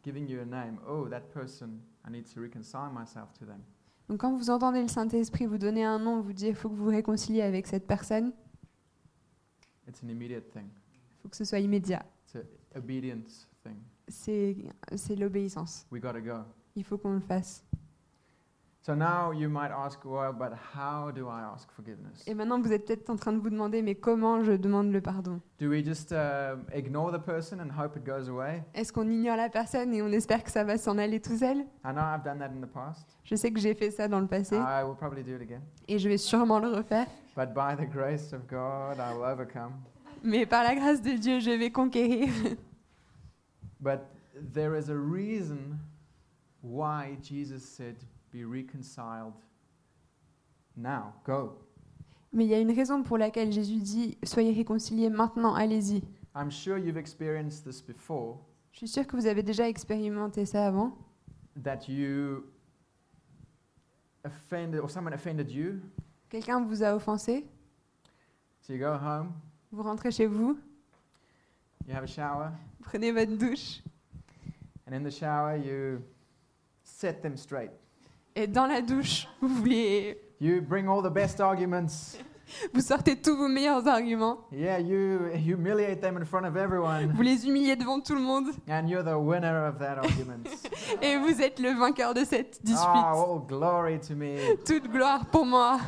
[SPEAKER 1] giving you a name, oh, that person, I need to reconcile myself to them.
[SPEAKER 2] Donc quand vous entendez le Saint-Esprit vous donner un nom, vous dire il faut que vous vous réconciliez avec cette personne, il faut que ce soit immédiat. C'est l'obéissance.
[SPEAKER 1] Go.
[SPEAKER 2] Il faut qu'on le fasse.
[SPEAKER 1] So now you might ask, well, but how do I ask forgiveness?
[SPEAKER 2] Et maintenant vous êtes peut-être en train de vous demander mais comment je demande le pardon?
[SPEAKER 1] Do we just um, ignore the person and hope it goes away?
[SPEAKER 2] Est-ce qu'on ignore la personne et on espère que ça va s'en aller tout seul?
[SPEAKER 1] I know I've done that in the past.
[SPEAKER 2] Je sais que j'ai fait ça dans le passé
[SPEAKER 1] I will probably do it again.
[SPEAKER 2] et je vais sûrement le refaire.
[SPEAKER 1] But by the grace of God, I will overcome.
[SPEAKER 2] Mais par la grâce de Dieu, je vais conquérir.
[SPEAKER 1] But there is a reason why Jesus said, Be reconciled now, go.
[SPEAKER 2] Mais il y a une raison pour laquelle Jésus dit Soyez réconciliés maintenant, allez-y.
[SPEAKER 1] I'm sure you've experienced this before
[SPEAKER 2] Je suis sûre que vous avez déjà expérimenté ça avant.
[SPEAKER 1] that you offended or someone offended you.
[SPEAKER 2] Quelqu'un vous a offensé,
[SPEAKER 1] So you go home,
[SPEAKER 2] vous rentrez chez vous,
[SPEAKER 1] you have a shower,
[SPEAKER 2] vous prenez votre douche
[SPEAKER 1] and in the shower, you set them straight.
[SPEAKER 2] Et dans la douche, vous voulez,
[SPEAKER 1] You bring all the best arguments.
[SPEAKER 2] vous sortez tous vos meilleurs arguments,
[SPEAKER 1] Yeah, you humiliate them in front of everyone.
[SPEAKER 2] vous les humiliez devant tout le monde
[SPEAKER 1] And you're the winner of that argument.
[SPEAKER 2] et vous êtes le vainqueur de cette dispute.
[SPEAKER 1] oh, all glory to me.
[SPEAKER 2] Toute gloire pour moi.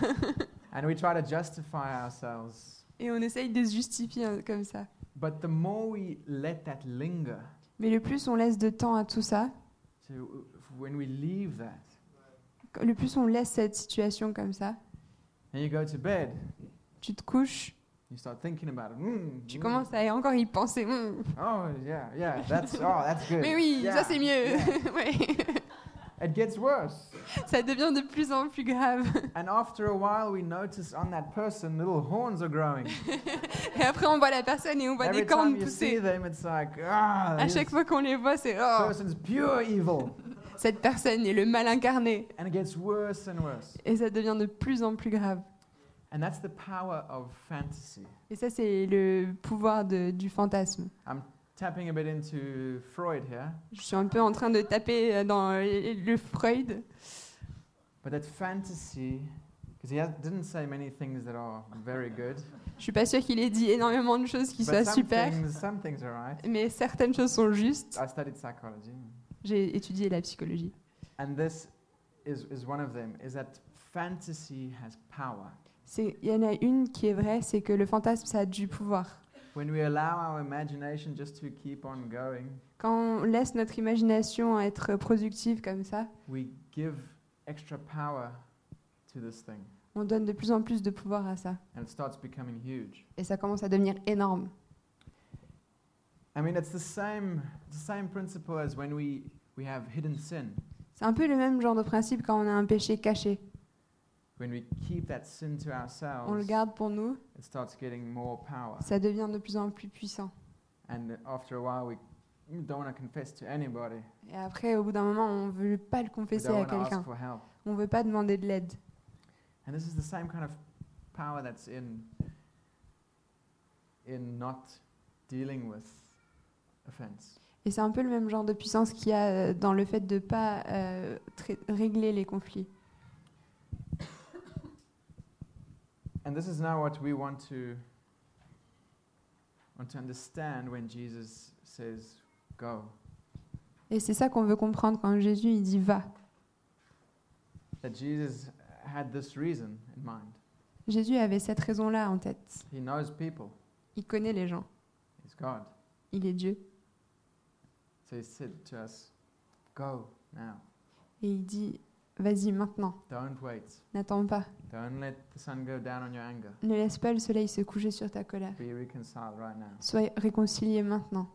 [SPEAKER 1] And we try to justify ourselves.
[SPEAKER 2] Et on essaye de se justifier hein, comme ça.
[SPEAKER 1] But the more we let that linger,
[SPEAKER 2] Mais le plus on laisse de temps à tout ça,
[SPEAKER 1] so when we leave that,
[SPEAKER 2] le plus on laisse cette situation comme ça,
[SPEAKER 1] and you go to bed,
[SPEAKER 2] tu te couches,
[SPEAKER 1] you start thinking about it. Mm,
[SPEAKER 2] tu
[SPEAKER 1] mm.
[SPEAKER 2] commences à encore y penser. Hmm.
[SPEAKER 1] Oh yeah, yeah. That's oh, that's good.
[SPEAKER 2] Mais oui,
[SPEAKER 1] Yeah,
[SPEAKER 2] ça c'est mieux.
[SPEAKER 1] yeah.
[SPEAKER 2] Ouais.
[SPEAKER 1] It gets worse.
[SPEAKER 2] Ça devient de plus en plus grave.
[SPEAKER 1] And after a while, we notice on that person little horns are growing.
[SPEAKER 2] Et après on voit la personne et on voit
[SPEAKER 1] Every
[SPEAKER 2] des cornes
[SPEAKER 1] time you see
[SPEAKER 2] pousser.
[SPEAKER 1] them, it's like ah,
[SPEAKER 2] À
[SPEAKER 1] this
[SPEAKER 2] chaque fois qu'on les voit, c'est oh,
[SPEAKER 1] person's pure evil.
[SPEAKER 2] Cette personne est le mal incarné.
[SPEAKER 1] And it gets worse and worse.
[SPEAKER 2] Et ça devient de plus en plus grave.
[SPEAKER 1] And that's the power of fantasy.
[SPEAKER 2] Et ça, c'est le pouvoir de- du fantasme.
[SPEAKER 1] I'm tapping a bit into Freud here,
[SPEAKER 2] Je suis un peu en train de taper dans le Freud.
[SPEAKER 1] but that fantasy, because he has, didn't say many things that are very good,
[SPEAKER 2] Je suis pas sûre qu'il ait dit énormément de choses qui
[SPEAKER 1] but
[SPEAKER 2] soient
[SPEAKER 1] some
[SPEAKER 2] super,
[SPEAKER 1] things, some things are right.
[SPEAKER 2] mais certaines choses sont justes.
[SPEAKER 1] I studied psychology,
[SPEAKER 2] J'ai étudié la psychologie.
[SPEAKER 1] and this is, is one of them. Is that fantasy has power.
[SPEAKER 2] C'est- Il y en a une qui est vraie, c'est que le fantasme, ça a du pouvoir.
[SPEAKER 1] When we allow our imagination just to keep on going,
[SPEAKER 2] Quand on laisse notre imagination être productive comme ça,
[SPEAKER 1] we give extra power to this thing,
[SPEAKER 2] on donne de plus en plus de pouvoir à ça.
[SPEAKER 1] and it starts becoming huge.
[SPEAKER 2] Et ça commence à devenir énorme.
[SPEAKER 1] I mean, it's the same, the same principle as when we, we have hidden sin.
[SPEAKER 2] C'est un peu le même genre de principe quand on a un péché caché.
[SPEAKER 1] When we keep that sin to
[SPEAKER 2] On le
[SPEAKER 1] ourselves,
[SPEAKER 2] garde pour nous,
[SPEAKER 1] it starts getting more power.
[SPEAKER 2] ça devient de plus en plus puissant.
[SPEAKER 1] And after a while, we don't want to confess to anybody.
[SPEAKER 2] Et après, au bout d'un moment, on ne veut pas le
[SPEAKER 1] We
[SPEAKER 2] confesser
[SPEAKER 1] don't
[SPEAKER 2] à
[SPEAKER 1] want to ask
[SPEAKER 2] quelqu'un.
[SPEAKER 1] for help.
[SPEAKER 2] On ne veut pas demander de l'aide.
[SPEAKER 1] And this is the same kind of power that's in in not dealing with offense.
[SPEAKER 2] Et c'est un peu le même genre de puissance qu'il y a euh, dans le fait de ne pas euh, régler les conflits.
[SPEAKER 1] And this is now what we want to want to understand when Jesus says, "Go."
[SPEAKER 2] Et c'est ça qu'on veut comprendre quand Jésus il dit va.
[SPEAKER 1] That Jesus had this reason in mind.
[SPEAKER 2] Jésus avait cette raison-là en tête.
[SPEAKER 1] He knows people.
[SPEAKER 2] Il connaît les gens.
[SPEAKER 1] He's God.
[SPEAKER 2] Il est Dieu.
[SPEAKER 1] He said to us, "Go now.
[SPEAKER 2] Et il dit vas-y maintenant.
[SPEAKER 1] Don't wait.
[SPEAKER 2] N'attends pas.
[SPEAKER 1] Don't let the sun go down on your anger.
[SPEAKER 2] Ne laisse pas le soleil se coucher sur ta colère.
[SPEAKER 1] Be reconciled right now."
[SPEAKER 2] Sois réconcilié maintenant.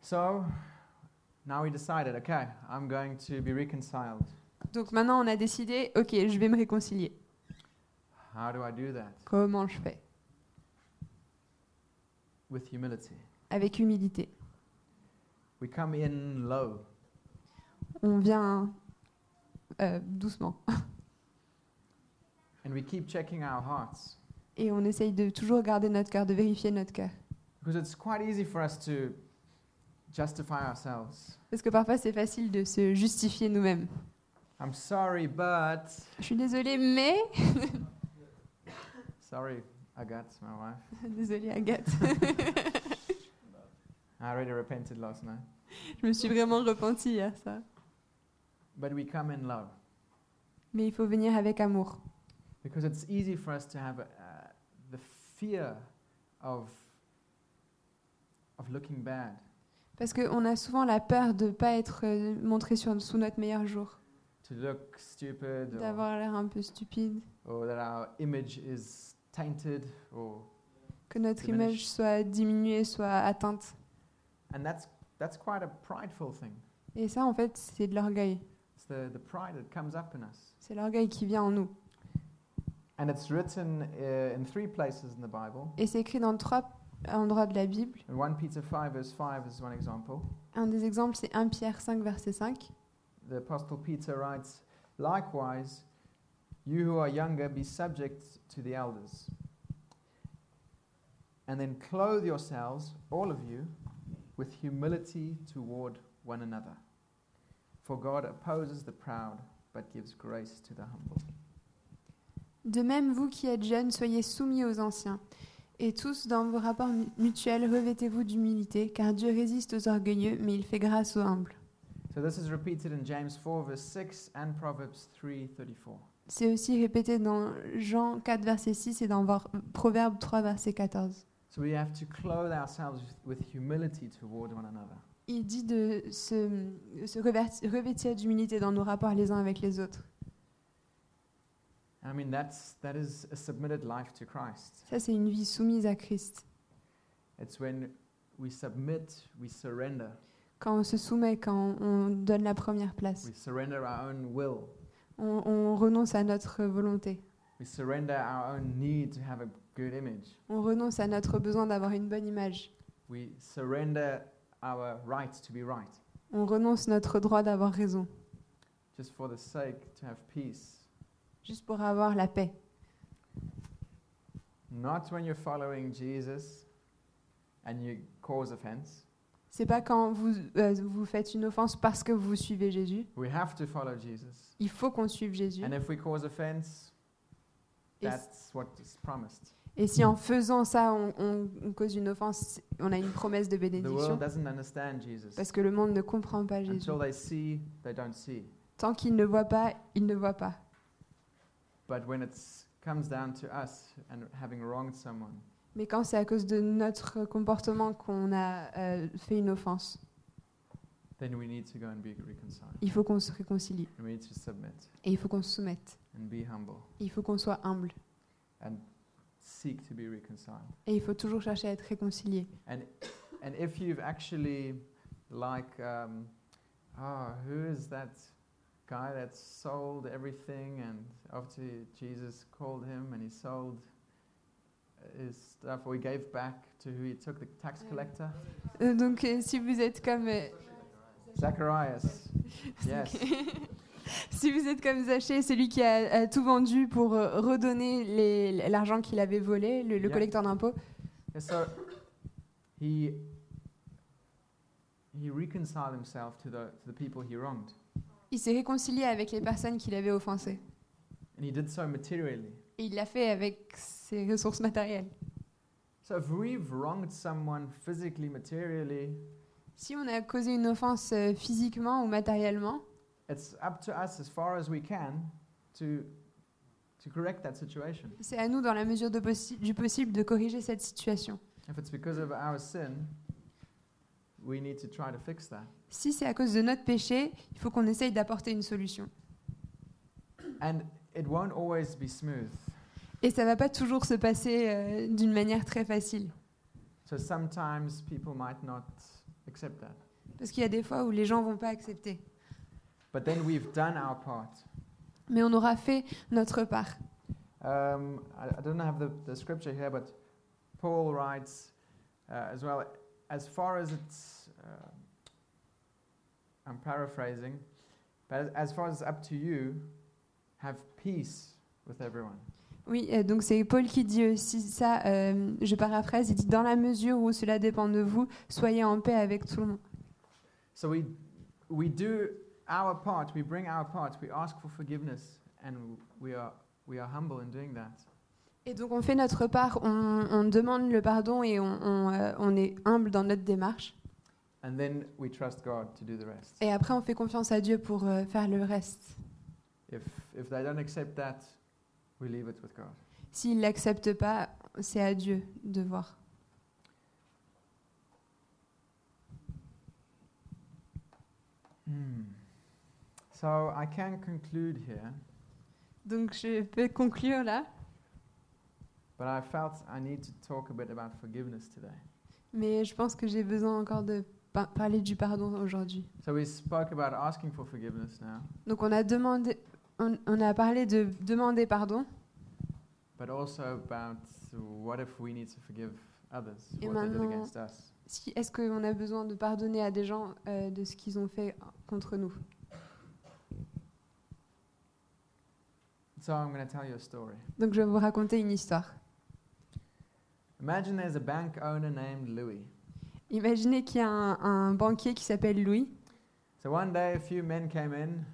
[SPEAKER 1] So now we decided, okay, I'm going to be reconciled.
[SPEAKER 2] Donc maintenant on a décidé, ok, je vais me réconcilier.
[SPEAKER 1] How do I do that?
[SPEAKER 2] Comment je fais?
[SPEAKER 1] With humility.
[SPEAKER 2] Avec humilité.
[SPEAKER 1] We come in low.
[SPEAKER 2] On vient euh, doucement.
[SPEAKER 1] And we keep checking our hearts.
[SPEAKER 2] Et on essaye de toujours garder notre cœur, de vérifier notre cœur.
[SPEAKER 1] Because it's quite easy for us to justify ourselves.
[SPEAKER 2] Parce que parfois c'est facile de se justifier nous-mêmes.
[SPEAKER 1] I'm sorry, but.
[SPEAKER 2] Je suis désolée, mais...
[SPEAKER 1] Sorry, Agathe, my wife.
[SPEAKER 2] désolée Agathe.
[SPEAKER 1] I already repented last night.
[SPEAKER 2] je me suis vraiment repentie hier ça.
[SPEAKER 1] But we come in low.
[SPEAKER 2] Mais il faut venir avec amour.
[SPEAKER 1] Because it's easy for us to have uh, the fear of, of looking bad.
[SPEAKER 2] Parce qu'on a souvent la peur de ne pas être euh, montré sur, sous notre meilleur jour.
[SPEAKER 1] To look stupid or,
[SPEAKER 2] D'avoir l'air un peu stupide.
[SPEAKER 1] or that our image is tainted or
[SPEAKER 2] Que notre
[SPEAKER 1] Diminished.
[SPEAKER 2] image soit diminuée, soit atteinte.
[SPEAKER 1] and that's that's quite a prideful thing.
[SPEAKER 2] Et ça, en fait, c'est de l'orgueil.
[SPEAKER 1] It's the, the pride that comes up in us.
[SPEAKER 2] C'est l'orgueil qui vient en nous.
[SPEAKER 1] And it's written uh, in three places in the Bible.
[SPEAKER 2] Et c'est écrit dans trois endroits de la Bible.
[SPEAKER 1] And 1 Peter 5 verse 5 is one example.
[SPEAKER 2] Un des exemples, c'est 1 Pierre 5, verset 5.
[SPEAKER 1] The apostle Peter writes, "Likewise, you who are younger be subject to the elders. And then clothe yourselves, all of you, with humility toward one another. For God opposes the proud, but gives grace to the humble."
[SPEAKER 2] De même, vous qui êtes jeunes, soyez soumis aux anciens. Et tous, dans vos rapports mu- mutuels, revêtez-vous d'humilité, car Dieu résiste aux orgueilleux, mais il fait grâce aux humbles.
[SPEAKER 1] So this is repeated in James 4 verse 6 and Proverbs 3:34.
[SPEAKER 2] C'est aussi répété dans Jean 4, verset 6 et dans Proverbe 3, verset 14.
[SPEAKER 1] So we have to clothe ourselves with humility toward one another.
[SPEAKER 2] Il dit de se, revêtir d'humilité dans nos rapports les uns avec les autres.
[SPEAKER 1] I mean that's that is a submitted life to Christ.
[SPEAKER 2] Ça, c'est une vie soumise à Christ.
[SPEAKER 1] It's when we submit, we surrender.
[SPEAKER 2] Quand on se soumet, quand on donne la première place,
[SPEAKER 1] We surrender our own will.
[SPEAKER 2] on, on renonce à notre volonté.
[SPEAKER 1] We surrender our own need to have a good image.
[SPEAKER 2] On renonce à notre besoin d'avoir une bonne image.
[SPEAKER 1] We surrender our right to be right,
[SPEAKER 2] On renonce notre droit d'avoir raison,
[SPEAKER 1] just for the sake to have peace.
[SPEAKER 2] juste pour avoir la paix.
[SPEAKER 1] Not when you're following Jesus and you cause offense.
[SPEAKER 2] C'est pas quand vous, euh, vous faites une offense parce que vous suivez Jésus.
[SPEAKER 1] We have to follow Jesus.
[SPEAKER 2] Il faut qu'on suive Jésus.
[SPEAKER 1] And if we cause offense, that's what is promised.
[SPEAKER 2] Et si en faisant ça, on, on- on cause une offense, on a une promesse de bénédiction? Parce que le monde ne comprend pas Jésus.
[SPEAKER 1] Until they see, they don't see.
[SPEAKER 2] Tant qu'il ne voit pas, il ne voit pas.
[SPEAKER 1] But when it comes down to us and having wronged someone,
[SPEAKER 2] Mais quand c'est à cause de notre comportement qu'on a euh, fait une offense,
[SPEAKER 1] then we need to go and be reconciled.
[SPEAKER 2] il faut qu'on se réconcilie.
[SPEAKER 1] And we need to submit
[SPEAKER 2] Et il faut qu'on se soumette.
[SPEAKER 1] and be humble.
[SPEAKER 2] Il faut qu'on soit humble.
[SPEAKER 1] And seek to be reconciled.
[SPEAKER 2] Et il faut toujours chercher à être réconcilié.
[SPEAKER 1] And and if you've actually like um, oh who is that guy that sold everything and after Jesus called him and he sold his stuff or he gave back to who he took the tax collector?
[SPEAKER 2] Euh, Donc euh, si vous êtes comme euh,
[SPEAKER 1] Zacharias. Yes
[SPEAKER 2] si vous êtes comme Zachée, celui qui a, a tout vendu pour euh, redonner l'argent qu'il avait volé, le, le
[SPEAKER 1] Yeah.
[SPEAKER 2] collecteur d'impôts,
[SPEAKER 1] And so he he reconciled himself to the to the people he wronged
[SPEAKER 2] il s'est réconcilié avec les personnes qu'il avait offensées.
[SPEAKER 1] and he did so materially
[SPEAKER 2] Et il l'a fait avec ses ressources matérielles.
[SPEAKER 1] so if we've wronged someone physically materially
[SPEAKER 2] Si on a causé une offense euh, physiquement ou matériellement,
[SPEAKER 1] it's up to us as far as we can to to correct that situation.
[SPEAKER 2] c'est à nous, dans la mesure de possi- du possible, de corriger cette situation.
[SPEAKER 1] If it's because of our sin, we need to try to fix that.
[SPEAKER 2] Si c'est à cause de notre péché, il faut qu'on essaye d'apporter une solution.
[SPEAKER 1] And it won't always be smooth.
[SPEAKER 2] Et ça va pas toujours se passer euh, d'une manière très facile.
[SPEAKER 1] So sometimes people might not accept that.
[SPEAKER 2] Parce qu'il y a des fois où les gens vont pas accepter.
[SPEAKER 1] But then we've done our part.
[SPEAKER 2] Mais on aura fait notre part.
[SPEAKER 1] Um, I, I don't have the, the scripture here, but Paul writes uh, as well, as far as it's, uh, I'm paraphrasing, but as, far as it's up to you, have peace with everyone.
[SPEAKER 2] Oui, euh, donc c'est Paul qui dit aussi ça, euh, je paraphrase, il dit dans la mesure où cela dépend de vous, soyez en paix avec tout le monde.
[SPEAKER 1] So we, we do our part, we bring our part, we ask for forgiveness, and we are, we are humble in doing that.
[SPEAKER 2] Et donc on fait notre part, on, on demande le pardon et on, on, euh, on est humble dans notre démarche.
[SPEAKER 1] And then we trust God to do the rest.
[SPEAKER 2] Et après on fait confiance à Dieu pour euh, faire le reste.
[SPEAKER 1] If, if they don't accept that, we leave it with God.
[SPEAKER 2] S'ils l'acceptent pas, c'est à Dieu de voir.
[SPEAKER 1] Hmm. So I can conclude here,
[SPEAKER 2] Donc je peux conclure là,
[SPEAKER 1] but I felt I need to talk a bit about forgiveness today.
[SPEAKER 2] mais je pense que j'ai besoin encore de pa- parler du pardon aujourd'hui.
[SPEAKER 1] So we spoke about asking for forgiveness now,
[SPEAKER 2] Donc on a demandé, on, on a parlé de demander pardon,
[SPEAKER 1] but also about what if we need to forgive others?
[SPEAKER 2] Et
[SPEAKER 1] what they did against us?
[SPEAKER 2] Si- Est-ce qu'on a besoin de pardonner à des gens euh, de ce qu'ils ont fait contre nous?
[SPEAKER 1] So I'm going to tell you a story.
[SPEAKER 2] Donc je vais vous raconter une histoire.
[SPEAKER 1] Imagine there's a bank owner named Louis.
[SPEAKER 2] Imaginez qu'il y a un, un banquier qui s'appelle Louis.
[SPEAKER 1] So one day a few men came in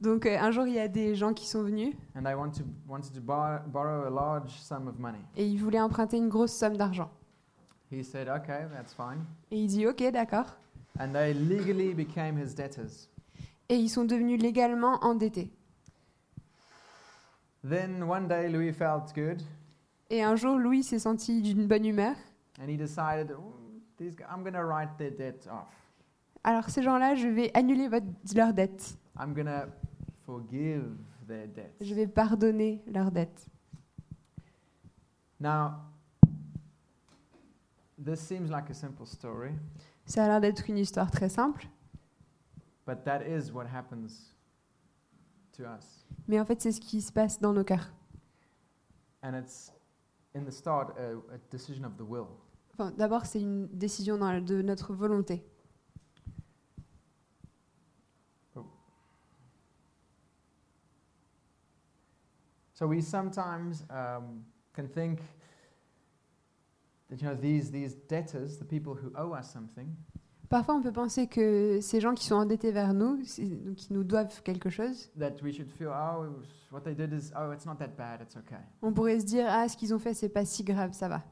[SPEAKER 2] Donc euh, un jour, il y a des gens qui sont venus
[SPEAKER 1] and they want to, wanted to bar, borrow a large sum of money.
[SPEAKER 2] et ils voulaient emprunter une grosse somme d'argent.
[SPEAKER 1] He said, okay, that's fine.
[SPEAKER 2] Et il dit OK, d'accord.
[SPEAKER 1] And they legally became his debtors.
[SPEAKER 2] Et ils sont devenus légalement endettés.
[SPEAKER 1] Then one day Louis felt good
[SPEAKER 2] Et un jour, Louis s'est senti d'une bonne humeur.
[SPEAKER 1] and he decided, "Ooh, these, gu- I'm going to write their debt off.
[SPEAKER 2] Alors ces gens-là, je vais annuler votre, leur dette.
[SPEAKER 1] I'm going to forgive their debt.
[SPEAKER 2] Je vais pardonner leur dette.
[SPEAKER 1] Now, this seems like a simple story,
[SPEAKER 2] Ça a l'air d'être une histoire très simple,
[SPEAKER 1] but that is what happens to us.
[SPEAKER 2] mais en fait, c'est ce qui se passe dans nos cœurs.
[SPEAKER 1] And it's, in the start, a, a decision of the will.
[SPEAKER 2] Enfin, D'abord, c'est une décision dans- de notre volonté.
[SPEAKER 1] So we sometimes um, can think that you know these these debtors, the people who owe us something,
[SPEAKER 2] Parfois, on peut penser que ces gens qui sont endettés vers nous, qui nous doivent quelque chose,
[SPEAKER 1] that we should feel, oh, it was- what they did is, oh, it's not that bad, it's okay.
[SPEAKER 2] on pourrait se dire ah, ce qu'ils ont fait, c'est pas si grave, ça va.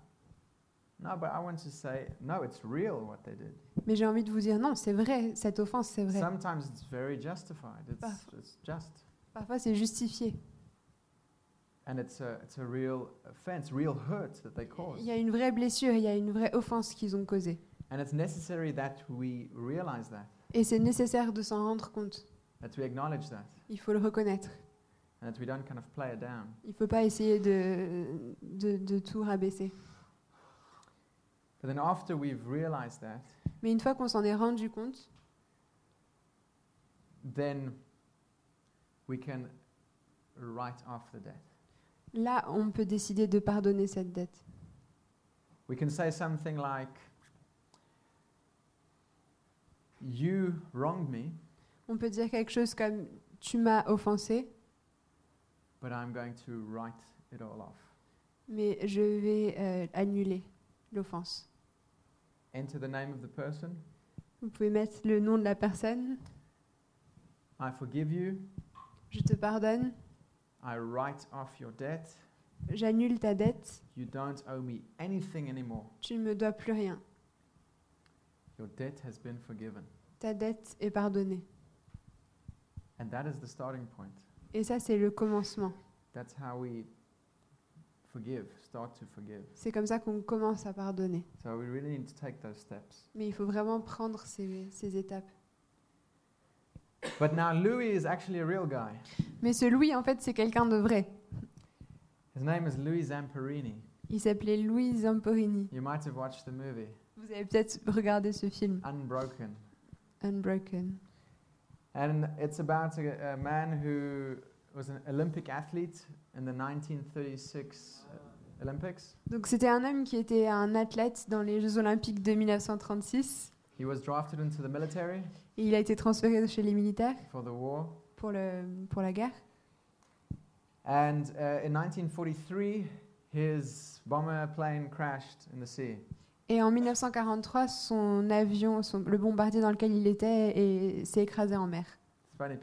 [SPEAKER 2] Mais j'ai envie de vous dire non, c'est vrai, cette offense, c'est vrai.
[SPEAKER 1] Sometimes it's very justified. It's,
[SPEAKER 2] Parfois. c'est justifié.
[SPEAKER 1] and it's a it's a real offense, real hurt that they cause,
[SPEAKER 2] Il y a une vraie blessure, il y a une vraie offense qu'ils ont causée.
[SPEAKER 1] And it's necessary that we realize that,
[SPEAKER 2] Et c'est nécessaire de s'en rendre compte.
[SPEAKER 1] that we acknowledge that,
[SPEAKER 2] Il faut le reconnaître.
[SPEAKER 1] and that we don't kind of play it down.
[SPEAKER 2] Il ne faut pas essayer de, de, de tout rabaisser.
[SPEAKER 1] But then after we've realized that,
[SPEAKER 2] Mais une fois qu'on s'en est rendu compte,
[SPEAKER 1] then we can write off the debt.
[SPEAKER 2] là, on peut décider de pardonner cette dette.
[SPEAKER 1] We can say something like, You wronged me,
[SPEAKER 2] On peut dire quelque chose comme Tu m'as offensé,
[SPEAKER 1] but I'm going to write it all off.
[SPEAKER 2] mais je vais euh, annuler l'offense.
[SPEAKER 1] Enter the name of the person.
[SPEAKER 2] Vous pouvez mettre le nom de la personne.
[SPEAKER 1] I forgive you.
[SPEAKER 2] Je te pardonne,
[SPEAKER 1] I write off your debt.
[SPEAKER 2] j'annule ta dette,
[SPEAKER 1] You don't owe me anything anymore.
[SPEAKER 2] tu ne me dois plus rien.
[SPEAKER 1] Your debt has been forgiven.
[SPEAKER 2] Ta dette est pardonnée.
[SPEAKER 1] And that is the starting point.
[SPEAKER 2] Et ça, c'est le commencement.
[SPEAKER 1] That's how we forgive, start to forgive.
[SPEAKER 2] C'est comme ça qu'on commence à pardonner.
[SPEAKER 1] So we really need to take those steps.
[SPEAKER 2] Mais il faut vraiment prendre ces, ces étapes.
[SPEAKER 1] But now Louis is actually a real guy.
[SPEAKER 2] Mais ce Louis, en fait, c'est quelqu'un de vrai.
[SPEAKER 1] His name is Louis Zamperini.
[SPEAKER 2] Il s'appelait Louis Zamporini.
[SPEAKER 1] You might have watched the movie
[SPEAKER 2] Vous avez peut-être regardé ce film,
[SPEAKER 1] Unbroken.
[SPEAKER 2] Unbroken.
[SPEAKER 1] And it's about a, a man who was an Olympic athlete in the 1936 Olympics.
[SPEAKER 2] Donc c'était un homme qui était un athlète dans les Jeux Olympiques de 1936.
[SPEAKER 1] He was drafted into the military
[SPEAKER 2] Et il a été transféré chez les militaires
[SPEAKER 1] for the war.
[SPEAKER 2] pour, le, pour la guerre.
[SPEAKER 1] And uh, in 1943, his bomber plane crashed in the sea.
[SPEAKER 2] Et en 1943, son avion, son- le bombardier dans lequel il était, est- s'est écrasé en mer.
[SPEAKER 1] Like,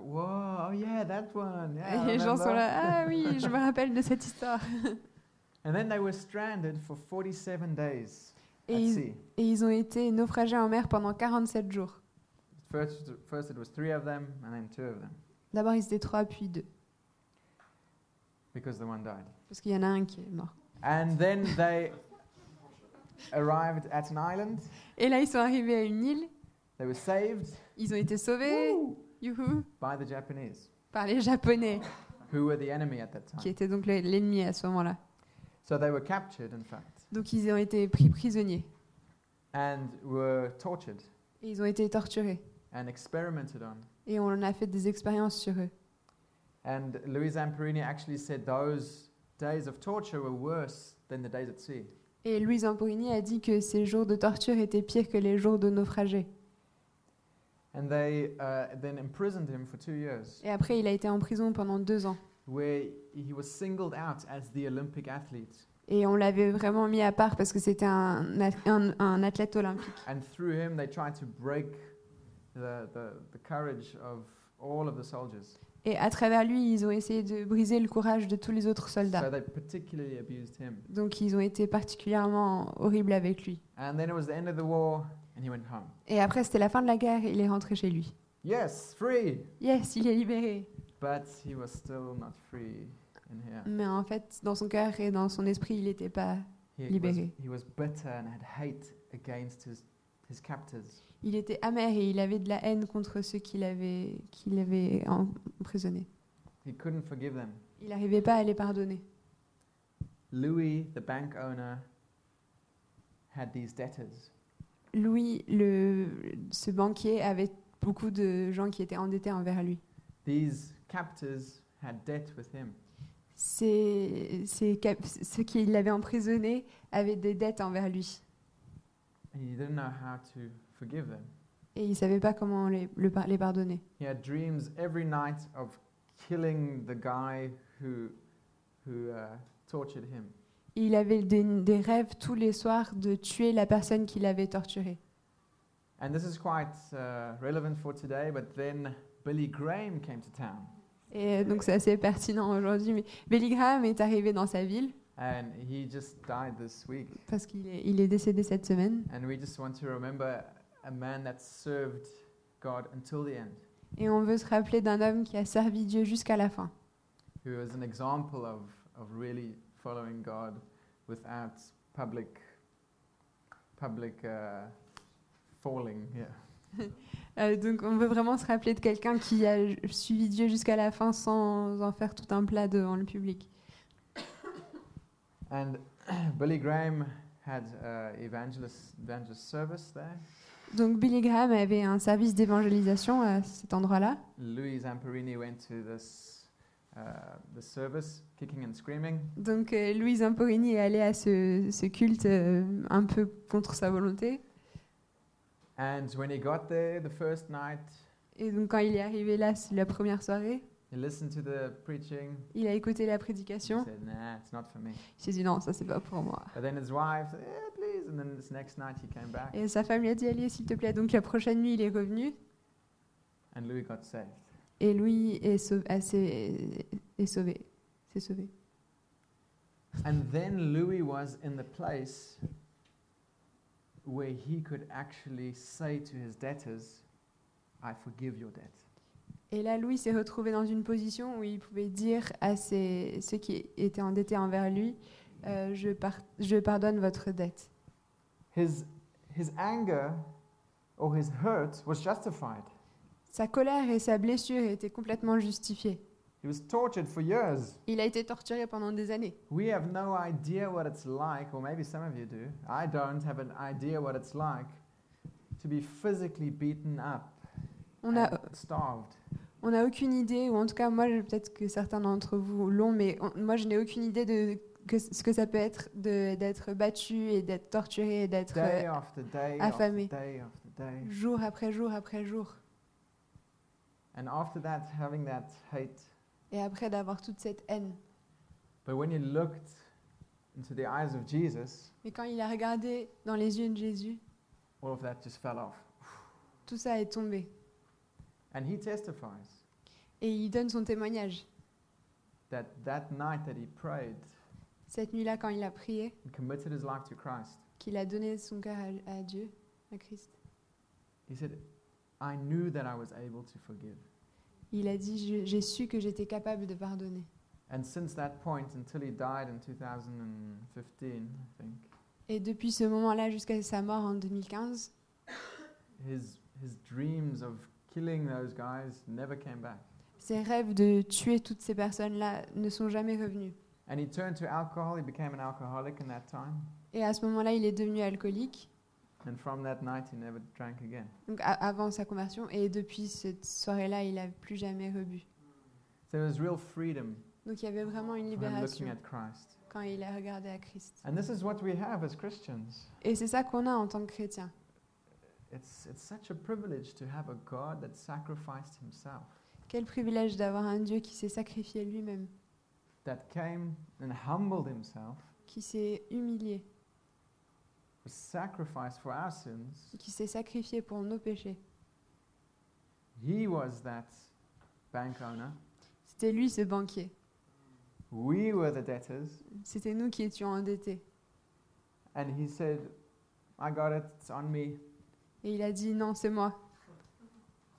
[SPEAKER 1] oh yeah, that one. Yeah, I
[SPEAKER 2] Et les gens sont
[SPEAKER 1] remember."
[SPEAKER 2] là, ah oui, je me rappelle de cette histoire.
[SPEAKER 1] And then they were stranded for 47 days
[SPEAKER 2] Et
[SPEAKER 1] at
[SPEAKER 2] ils,
[SPEAKER 1] sea.
[SPEAKER 2] et ils ont été naufragés en mer pendant 47 jours.
[SPEAKER 1] First, first it was three of them, and then two of them,
[SPEAKER 2] D'abord, ils étaient trois, puis deux.
[SPEAKER 1] because the one died.
[SPEAKER 2] Parce qu'il y en a un qui est mort.
[SPEAKER 1] And then they arrived at an island.
[SPEAKER 2] Et là, ils sont arrivés à une île.
[SPEAKER 1] They were saved
[SPEAKER 2] Ils ont été sauvés
[SPEAKER 1] woo,
[SPEAKER 2] youhou,
[SPEAKER 1] by the Japanese,
[SPEAKER 2] par les Japonais,
[SPEAKER 1] who were the enemy at that
[SPEAKER 2] qui étaient donc le- l'ennemi à ce moment-là.
[SPEAKER 1] So they were captured, in fact,
[SPEAKER 2] Donc, ils ont été pris prisonniers.
[SPEAKER 1] and were tortured
[SPEAKER 2] Et ils ont été torturés.
[SPEAKER 1] and experimented on.
[SPEAKER 2] Et on a fait des expériences sur eux.
[SPEAKER 1] And Louis Zamperini actually said those days of torture were worse than the days at sea.
[SPEAKER 2] Et Louise Zamporini a dit que ces jours de torture étaient pires que les jours de naufragés.
[SPEAKER 1] And they uh, then imprisoned him for two years,
[SPEAKER 2] Et après, il a été en prison pendant deux ans.
[SPEAKER 1] where he was singled out as the Olympic athlete.
[SPEAKER 2] Et on l'avait vraiment mis à part parce que c'était un, ath- un- un athlète olympique.
[SPEAKER 1] And through him, they tried to break the, the, the courage of all of the soldiers.
[SPEAKER 2] Et à travers lui, ils ont essayé de briser le courage de tous les autres
[SPEAKER 1] So
[SPEAKER 2] soldats.
[SPEAKER 1] they particularly abused him.
[SPEAKER 2] Donc ils ont été particulièrement horribles avec lui.
[SPEAKER 1] And then it was the end of the war, and he went home.
[SPEAKER 2] Et après, c'était la fin de la guerre, il est rentré chez lui.
[SPEAKER 1] Yes, free!
[SPEAKER 2] Yes, il est libéré.
[SPEAKER 1] But he was still not free in here.
[SPEAKER 2] Mais en fait, dans son cœur et dans son esprit, il n'était pas.
[SPEAKER 1] He was,
[SPEAKER 2] Libéré.
[SPEAKER 1] he was bitter and had hate against his, his captors.
[SPEAKER 2] Il était amer et il avait de la haine contre ceux qui l'avaient qui l'avaient emprisonné.
[SPEAKER 1] He couldn't forgive them.
[SPEAKER 2] Il n'arrivait pas à les pardonner.
[SPEAKER 1] Louis, the bank owner, had these debtors.
[SPEAKER 2] Louis, le, ce banquier, avait beaucoup de gens qui étaient endettés envers lui.
[SPEAKER 1] These captors had debt with him.
[SPEAKER 2] Ces, ces cap- ceux qui l'avaient emprisonné avaient des dettes envers lui.
[SPEAKER 1] And he didn't know how to forgive them.
[SPEAKER 2] Et il ne savait pas comment les, le par- les pardonner.
[SPEAKER 1] He had dreams every night of killing the guy who, who uh, tortured him.
[SPEAKER 2] Il avait des, des rêves tous les soirs de tuer la personne qui l'avait torturé.
[SPEAKER 1] And this is quite uh, relevant for today, but then Billy Graham came to town.
[SPEAKER 2] Et donc c'est assez pertinent aujourd'hui. Mais Billy Graham est arrivé dans sa ville
[SPEAKER 1] And he just died this week.
[SPEAKER 2] parce qu'il est, il est décédé cette semaine.
[SPEAKER 1] And we just want to remember a man that served God until the end,
[SPEAKER 2] Et on veut se rappeler d'un homme qui a servi Dieu jusqu'à la fin.
[SPEAKER 1] who was an example of, of really following God without public, public uh, falling. Yeah.
[SPEAKER 2] Euh, donc on veut vraiment se rappeler de quelqu'un qui a suivi Dieu jusqu'à la fin sans en faire tout un plat devant le public.
[SPEAKER 1] And Billy Graham had uh, evangelist, evangelist service there.
[SPEAKER 2] Donc Billy Graham avait un service d'évangélisation à cet endroit-là.
[SPEAKER 1] Louis Zamperini went to this uh, the service, kicking and screaming.
[SPEAKER 2] Donc euh, Louise Zamporini est allé à ce, ce culte euh, un peu contre sa volonté.
[SPEAKER 1] And when he got there the first night,
[SPEAKER 2] Et donc quand il est arrivé là, la première soirée,
[SPEAKER 1] he listened to the preaching.
[SPEAKER 2] il a écouté la
[SPEAKER 1] He
[SPEAKER 2] prédication.
[SPEAKER 1] said, "Nah, it's not for me."
[SPEAKER 2] Il s'est dit non, ça c'est pas pour moi.
[SPEAKER 1] But then his wife said, "Yeah, please." And then this next night he came back,
[SPEAKER 2] Et sa femme lui a dit allez s'il te plaît. Donc la prochaine nuit il est revenu
[SPEAKER 1] and Louis got saved.
[SPEAKER 2] et Louis est sauvé. ah, est sauvé.
[SPEAKER 1] And then Louis was in the place where he could actually say to his debtors, "I forgive your debt."
[SPEAKER 2] Et là, Louis s'est retrouvé dans une position où il pouvait dire à ses- ceux qui étaient endettés envers lui euh, je, par- je pardonne votre dette.
[SPEAKER 1] His his anger or his hurt was justified.
[SPEAKER 2] Sa colère et sa blessure étaient complètement justifiées.
[SPEAKER 1] He was tortured for years.
[SPEAKER 2] Il a été torturé pendant des années.
[SPEAKER 1] We have no idea what it's like, or maybe some of you do. I don't have an idea what it's like to be physically beaten up
[SPEAKER 2] On a,
[SPEAKER 1] and starved.
[SPEAKER 2] on n'a aucune idée, ou en tout cas, moi, peut-être que certains d'entre vous l'ont, mais on- moi, je n'ai aucune idée de que, ce que ça peut être d'être battu et d'être torturé et d'être euh, affamé.
[SPEAKER 1] after day after day.
[SPEAKER 2] jour après jour après jour.
[SPEAKER 1] And after that, having that hate.
[SPEAKER 2] Et après d'avoir toute cette haine.
[SPEAKER 1] But when you looked into the eyes of Jesus,
[SPEAKER 2] Mais quand il a regardé dans les yeux de Jésus,
[SPEAKER 1] all of that just fell off.
[SPEAKER 2] tout ça est tombé.
[SPEAKER 1] And he testifies
[SPEAKER 2] Et il donne son témoignage.
[SPEAKER 1] that that night that he prayed
[SPEAKER 2] Cette nuit-là, quand il a prié,
[SPEAKER 1] and committed his life to Christ,
[SPEAKER 2] qu'il a donné son cœur à, à Dieu, à Christ,
[SPEAKER 1] he said, I knew that I was able to forgive.
[SPEAKER 2] il a dit J'ai su que j'étais capable de pardonner.
[SPEAKER 1] And since that point until he died in 2015, I think,
[SPEAKER 2] Et depuis ce moment-là jusqu'à sa mort en 2015,
[SPEAKER 1] his, his dreams of killing those guys never came back.
[SPEAKER 2] ses rêves de tuer toutes ces personnes-là ne sont jamais revenus.
[SPEAKER 1] And he turned to alcohol. He became an alcoholic in that time.
[SPEAKER 2] Et à ce moment-là, il est devenu alcoolique,
[SPEAKER 1] And from that night, he never drank again.
[SPEAKER 2] donc a- avant sa conversion. Et depuis cette soirée-là, il n'a plus jamais rebu.
[SPEAKER 1] So there was real freedom
[SPEAKER 2] Donc il y avait vraiment une
[SPEAKER 1] looking
[SPEAKER 2] libération
[SPEAKER 1] at Christ.
[SPEAKER 2] quand il a regardé à Christ.
[SPEAKER 1] And this is what we have as Christians.
[SPEAKER 2] Et c'est ça qu'on a en tant que chrétien.
[SPEAKER 1] It's, it's such a privilege to have a God that sacrificed himself,
[SPEAKER 2] Quel privilège d'avoir un Dieu qui s'est sacrifié lui-même,
[SPEAKER 1] that came and humbled himself,
[SPEAKER 2] qui s'est humilié,
[SPEAKER 1] was sacrificed for our sins.
[SPEAKER 2] qui s'est sacrifié pour nos péchés.
[SPEAKER 1] He was that bank owner.
[SPEAKER 2] C'était lui ce banquier.
[SPEAKER 1] We were the debtors.
[SPEAKER 2] C'était nous qui étions endettés.
[SPEAKER 1] And he said, I got it, it's on me.
[SPEAKER 2] Et il a dit non, c'est moi.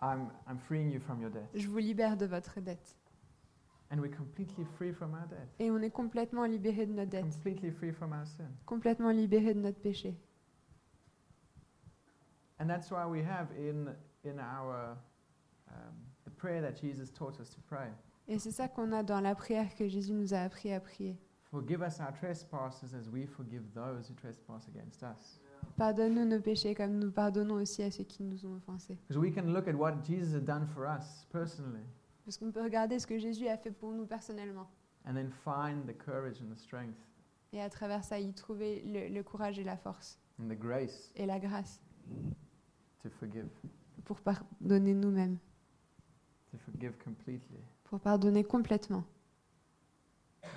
[SPEAKER 1] I'm, I'm freeing you from your debt.
[SPEAKER 2] Je vous libère de votre dette. Et on est complètement libéré de notre dette,
[SPEAKER 1] completely free from our sin.
[SPEAKER 2] complètement libéré de notre péché.
[SPEAKER 1] And that's why we have in, in our um, the prayer that Jesus taught us to pray.
[SPEAKER 2] Et c'est ça qu'on a dans la prière que Jésus nous a appris à prier.
[SPEAKER 1] Forgive us our trespasses as we forgive those who trespass against us.
[SPEAKER 2] Pardonne-nous nos péchés comme nous pardonnons aussi à ceux qui nous ont offensés.
[SPEAKER 1] Because we can look at what Jesus had done for us personally
[SPEAKER 2] Parce qu'on peut regarder ce que Jésus a fait pour nous personnellement.
[SPEAKER 1] and then find the courage and the strength
[SPEAKER 2] Et à travers ça, y trouver le, le courage et la force
[SPEAKER 1] and the grace
[SPEAKER 2] et la grâce
[SPEAKER 1] to forgive,
[SPEAKER 2] pour pardonner nous-mêmes,
[SPEAKER 1] to forgive completely.
[SPEAKER 2] pour pardonner complètement.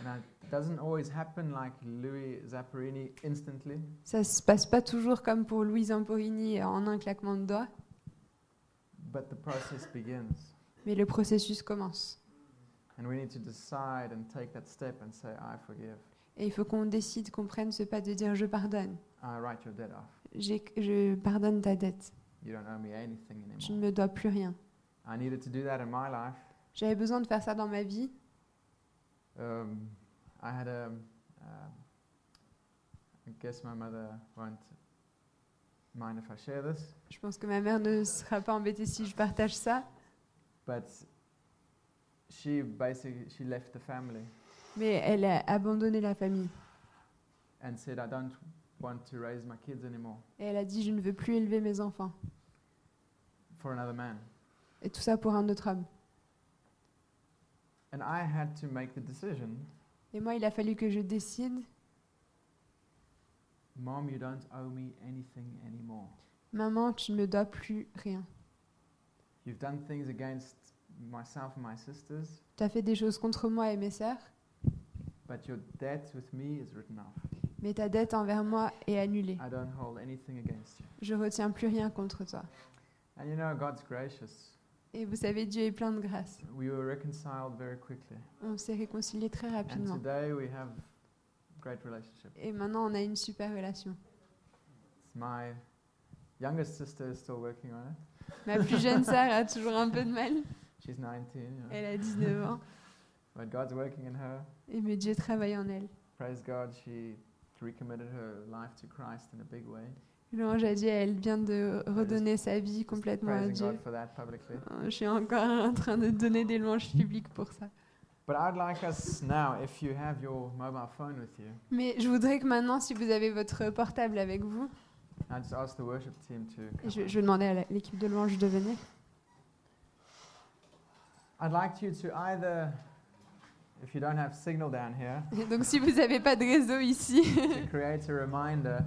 [SPEAKER 1] Now, it doesn't always happen like Louis Zapparini instantly,
[SPEAKER 2] Ça se passe pas toujours comme pour Louise Zamporini en un claquement de doigts,
[SPEAKER 1] but the process begins.
[SPEAKER 2] Mais le processus commence.
[SPEAKER 1] And we need to decide and take that step and say, I forgive.
[SPEAKER 2] Et il faut qu'on décide, qu'on prenne ce pas de dire je pardonne.
[SPEAKER 1] I write your debt off.
[SPEAKER 2] J'ai- je pardonne ta dette.
[SPEAKER 1] You don't owe me anything
[SPEAKER 2] Tu ne
[SPEAKER 1] anymore.
[SPEAKER 2] me dois plus rien.
[SPEAKER 1] I needed to do that in my life.
[SPEAKER 2] J'avais besoin de faire ça dans ma vie.
[SPEAKER 1] Um, I had a, um, I guess my mother won't mind if I share this,
[SPEAKER 2] Je pense que ma mère ne sera pas embêtée si je partage ça,
[SPEAKER 1] but she basically she left the family
[SPEAKER 2] mais elle a abandonné la famille.
[SPEAKER 1] and said, "I don't want to raise my kids anymore
[SPEAKER 2] Et elle a dit Je ne veux plus élever mes enfants.
[SPEAKER 1] for another man."
[SPEAKER 2] Et tout ça pour un autre homme.
[SPEAKER 1] And I had to make the decision,
[SPEAKER 2] Et moi, il a fallu que je décide
[SPEAKER 1] Mom, you don't owe me anything anymore.
[SPEAKER 2] Maman, tu ne me dois plus rien.
[SPEAKER 1] You've done things against myself and my sisters,
[SPEAKER 2] Tu as fait des choses contre moi et mes sœurs,
[SPEAKER 1] but your debt with me is written off.
[SPEAKER 2] mais ta dette envers moi est annulée.
[SPEAKER 1] I don't hold anything against you.
[SPEAKER 2] Je retiens plus rien contre toi.
[SPEAKER 1] And you know, God's gracious.
[SPEAKER 2] Et vous savez, Dieu est plein de grâce.
[SPEAKER 1] We were reconciled very quickly.
[SPEAKER 2] On s'est réconciliés très
[SPEAKER 1] And
[SPEAKER 2] rapidement.
[SPEAKER 1] today we have great relationship.
[SPEAKER 2] Et maintenant, on a une super relation.
[SPEAKER 1] It's my youngest sister is still working on it.
[SPEAKER 2] Ma plus jeune sœur a toujours un peu de mal.
[SPEAKER 1] She's 19, you know.
[SPEAKER 2] Elle a 19 ans.
[SPEAKER 1] but God's working in her.
[SPEAKER 2] Et mais Dieu travaille en elle.
[SPEAKER 1] Praise God, she recommitted her life to Christ in a big way.
[SPEAKER 2] Louange à Dieu, elle vient de redonner sa vie complètement à Dieu. Euh, Je suis encore en train de donner des louanges publiques pour ça.
[SPEAKER 1] But I'd like us now, if you have your mobile phone with you,
[SPEAKER 2] Mais je voudrais que maintenant, si vous avez votre portable avec vous,
[SPEAKER 1] I just ask the worship team to.
[SPEAKER 2] et je, demander à l'équipe de louange de venir.
[SPEAKER 1] I'd like you to either, if you don't have signal down here,
[SPEAKER 2] donc si vous n'avez pas de réseau ici,
[SPEAKER 1] to create a reminder.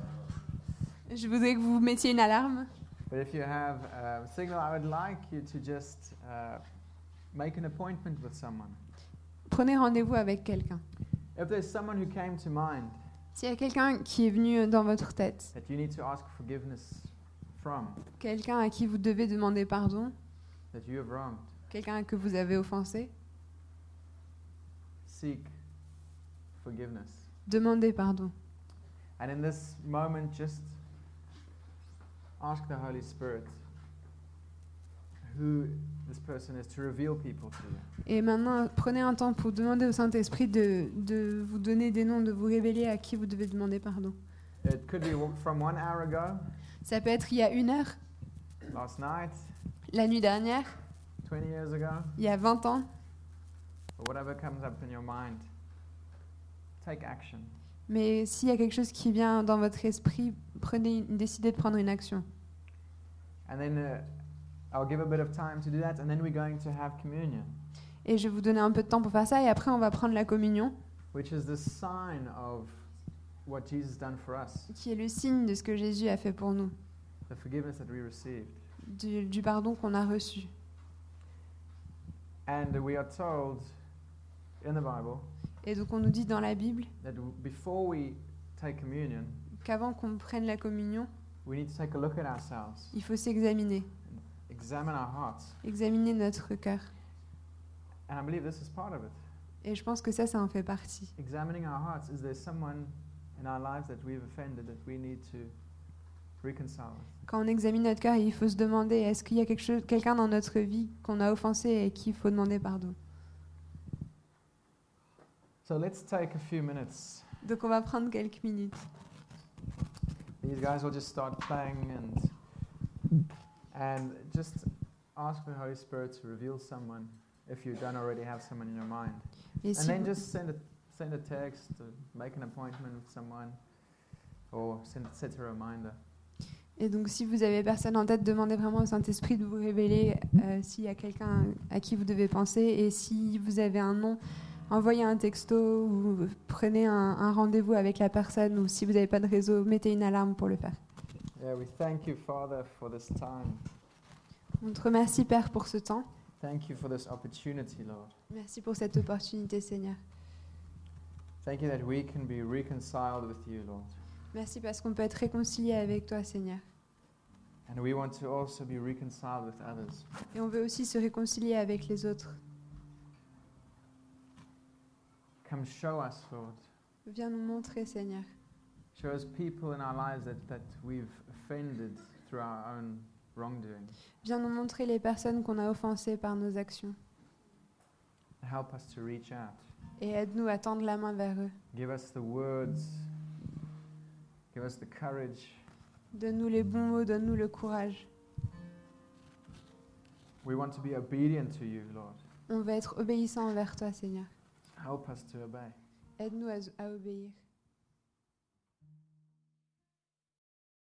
[SPEAKER 2] je voudrais que vous mettiez une alarme.
[SPEAKER 1] But if you have um, signal, I would like you to just uh, make an appointment with someone.
[SPEAKER 2] Prenez rendez-vous avec quelqu'un.
[SPEAKER 1] If there's someone who came to mind
[SPEAKER 2] S'il y a quelqu'un qui est venu dans votre tête,
[SPEAKER 1] that you need to ask forgiveness from,
[SPEAKER 2] quelqu'un à qui vous devez demander pardon,
[SPEAKER 1] that you have wronged,
[SPEAKER 2] quelqu'un que vous avez offensé,
[SPEAKER 1] seek forgiveness.
[SPEAKER 2] demandez pardon.
[SPEAKER 1] And in this moment, just ask the Holy Spirit who this person is to reveal people to you.
[SPEAKER 2] Et maintenant, prenez un temps pour demander au Saint-Esprit de, de vous donner des noms, de vous révéler à qui vous devez demander pardon.
[SPEAKER 1] It could be from one hour ago,
[SPEAKER 2] Ça peut être il y a une heure,
[SPEAKER 1] last night,
[SPEAKER 2] la nuit dernière,
[SPEAKER 1] 20 years ago,
[SPEAKER 2] il y a 20 ans,
[SPEAKER 1] or whatever comes up in your mind. Take action.
[SPEAKER 2] mais s'il y a quelque chose qui vient dans votre esprit, prenez, décidez de prendre une action.
[SPEAKER 1] And then uh, I'll give a bit of time to do that, and then we're going to have communion,
[SPEAKER 2] Et je vais vous donner un peu de temps pour faire ça, et après on va prendre la communion,
[SPEAKER 1] which is the sign of what Jesus done for us,
[SPEAKER 2] qui est le signe de ce que Jésus a fait pour nous,
[SPEAKER 1] the forgiveness that we received.
[SPEAKER 2] du, du pardon qu'on a reçu.
[SPEAKER 1] And we are told in the Bible
[SPEAKER 2] Et donc on nous dit dans la Bible
[SPEAKER 1] that w- before we take communion,
[SPEAKER 2] qu'avant qu'on prenne la communion,
[SPEAKER 1] we need to take a look at ourselves,
[SPEAKER 2] il faut s'examiner,
[SPEAKER 1] examine our hearts.
[SPEAKER 2] examiner notre cœur.
[SPEAKER 1] And I believe this is part of it.
[SPEAKER 2] Et je pense que ça, ça en fait partie.
[SPEAKER 1] Examining our hearts. Is there someone in our lives that we've offended that we need to reconcile with?
[SPEAKER 2] Quand on examine notre cœur, il faut se demander est-ce qu'il y a quelque chose, quelqu'un dans notre vie qu'on a offensé et qu'il faut demander pardon?
[SPEAKER 1] So let's take a few minutes.
[SPEAKER 2] Donc on va prendre quelques minutes.
[SPEAKER 1] These guys will just start playing and and just ask the Holy Spirit to reveal someone if you don't already have someone in your mind.
[SPEAKER 2] Et
[SPEAKER 1] And
[SPEAKER 2] si
[SPEAKER 1] then just send a send a text, or make an appointment with someone, or send set a reminder.
[SPEAKER 2] Et donc si vous avez personne en tête, demandez vraiment au Saint-Esprit de vous révéler euh, s'il y a quelqu'un à qui vous devez penser. Et si vous avez un nom, envoyez un texto ou prenez un, un rendez-vous avec la personne. Ou si vous n'avez pas de réseau, mettez une alarme pour le faire.
[SPEAKER 1] Yeah, we thank you, Father, for this time.
[SPEAKER 2] On te remercie Père pour ce temps.
[SPEAKER 1] Thank you for this opportunity, Lord.
[SPEAKER 2] Merci pour cette opportunité Seigneur.
[SPEAKER 1] Thank you that we can be reconciled with you, Lord.
[SPEAKER 2] Merci parce qu'on peut être réconcilié avec toi Seigneur.
[SPEAKER 1] And we want to also be reconciled with others.
[SPEAKER 2] Et on veut aussi se réconcilier avec les autres.
[SPEAKER 1] Come show us, Lord.
[SPEAKER 2] Viens nous montrer Seigneur.
[SPEAKER 1] Show us people in our lives that, that we've offended through our own wrongdoing.
[SPEAKER 2] Viens nous montrer les personnes qu'on a offensées par nos actions.
[SPEAKER 1] Help us to reach out.
[SPEAKER 2] Et aide-nous à tendre la main vers eux.
[SPEAKER 1] Give us the words. Give us the courage
[SPEAKER 2] Donne-nous les bons mots, donne-nous le courage.
[SPEAKER 1] We want to be obedient to you, Lord.
[SPEAKER 2] On va être obéissant envers toi, Seigneur.
[SPEAKER 1] Help us to obey.
[SPEAKER 2] Aide-nous à, à obéir.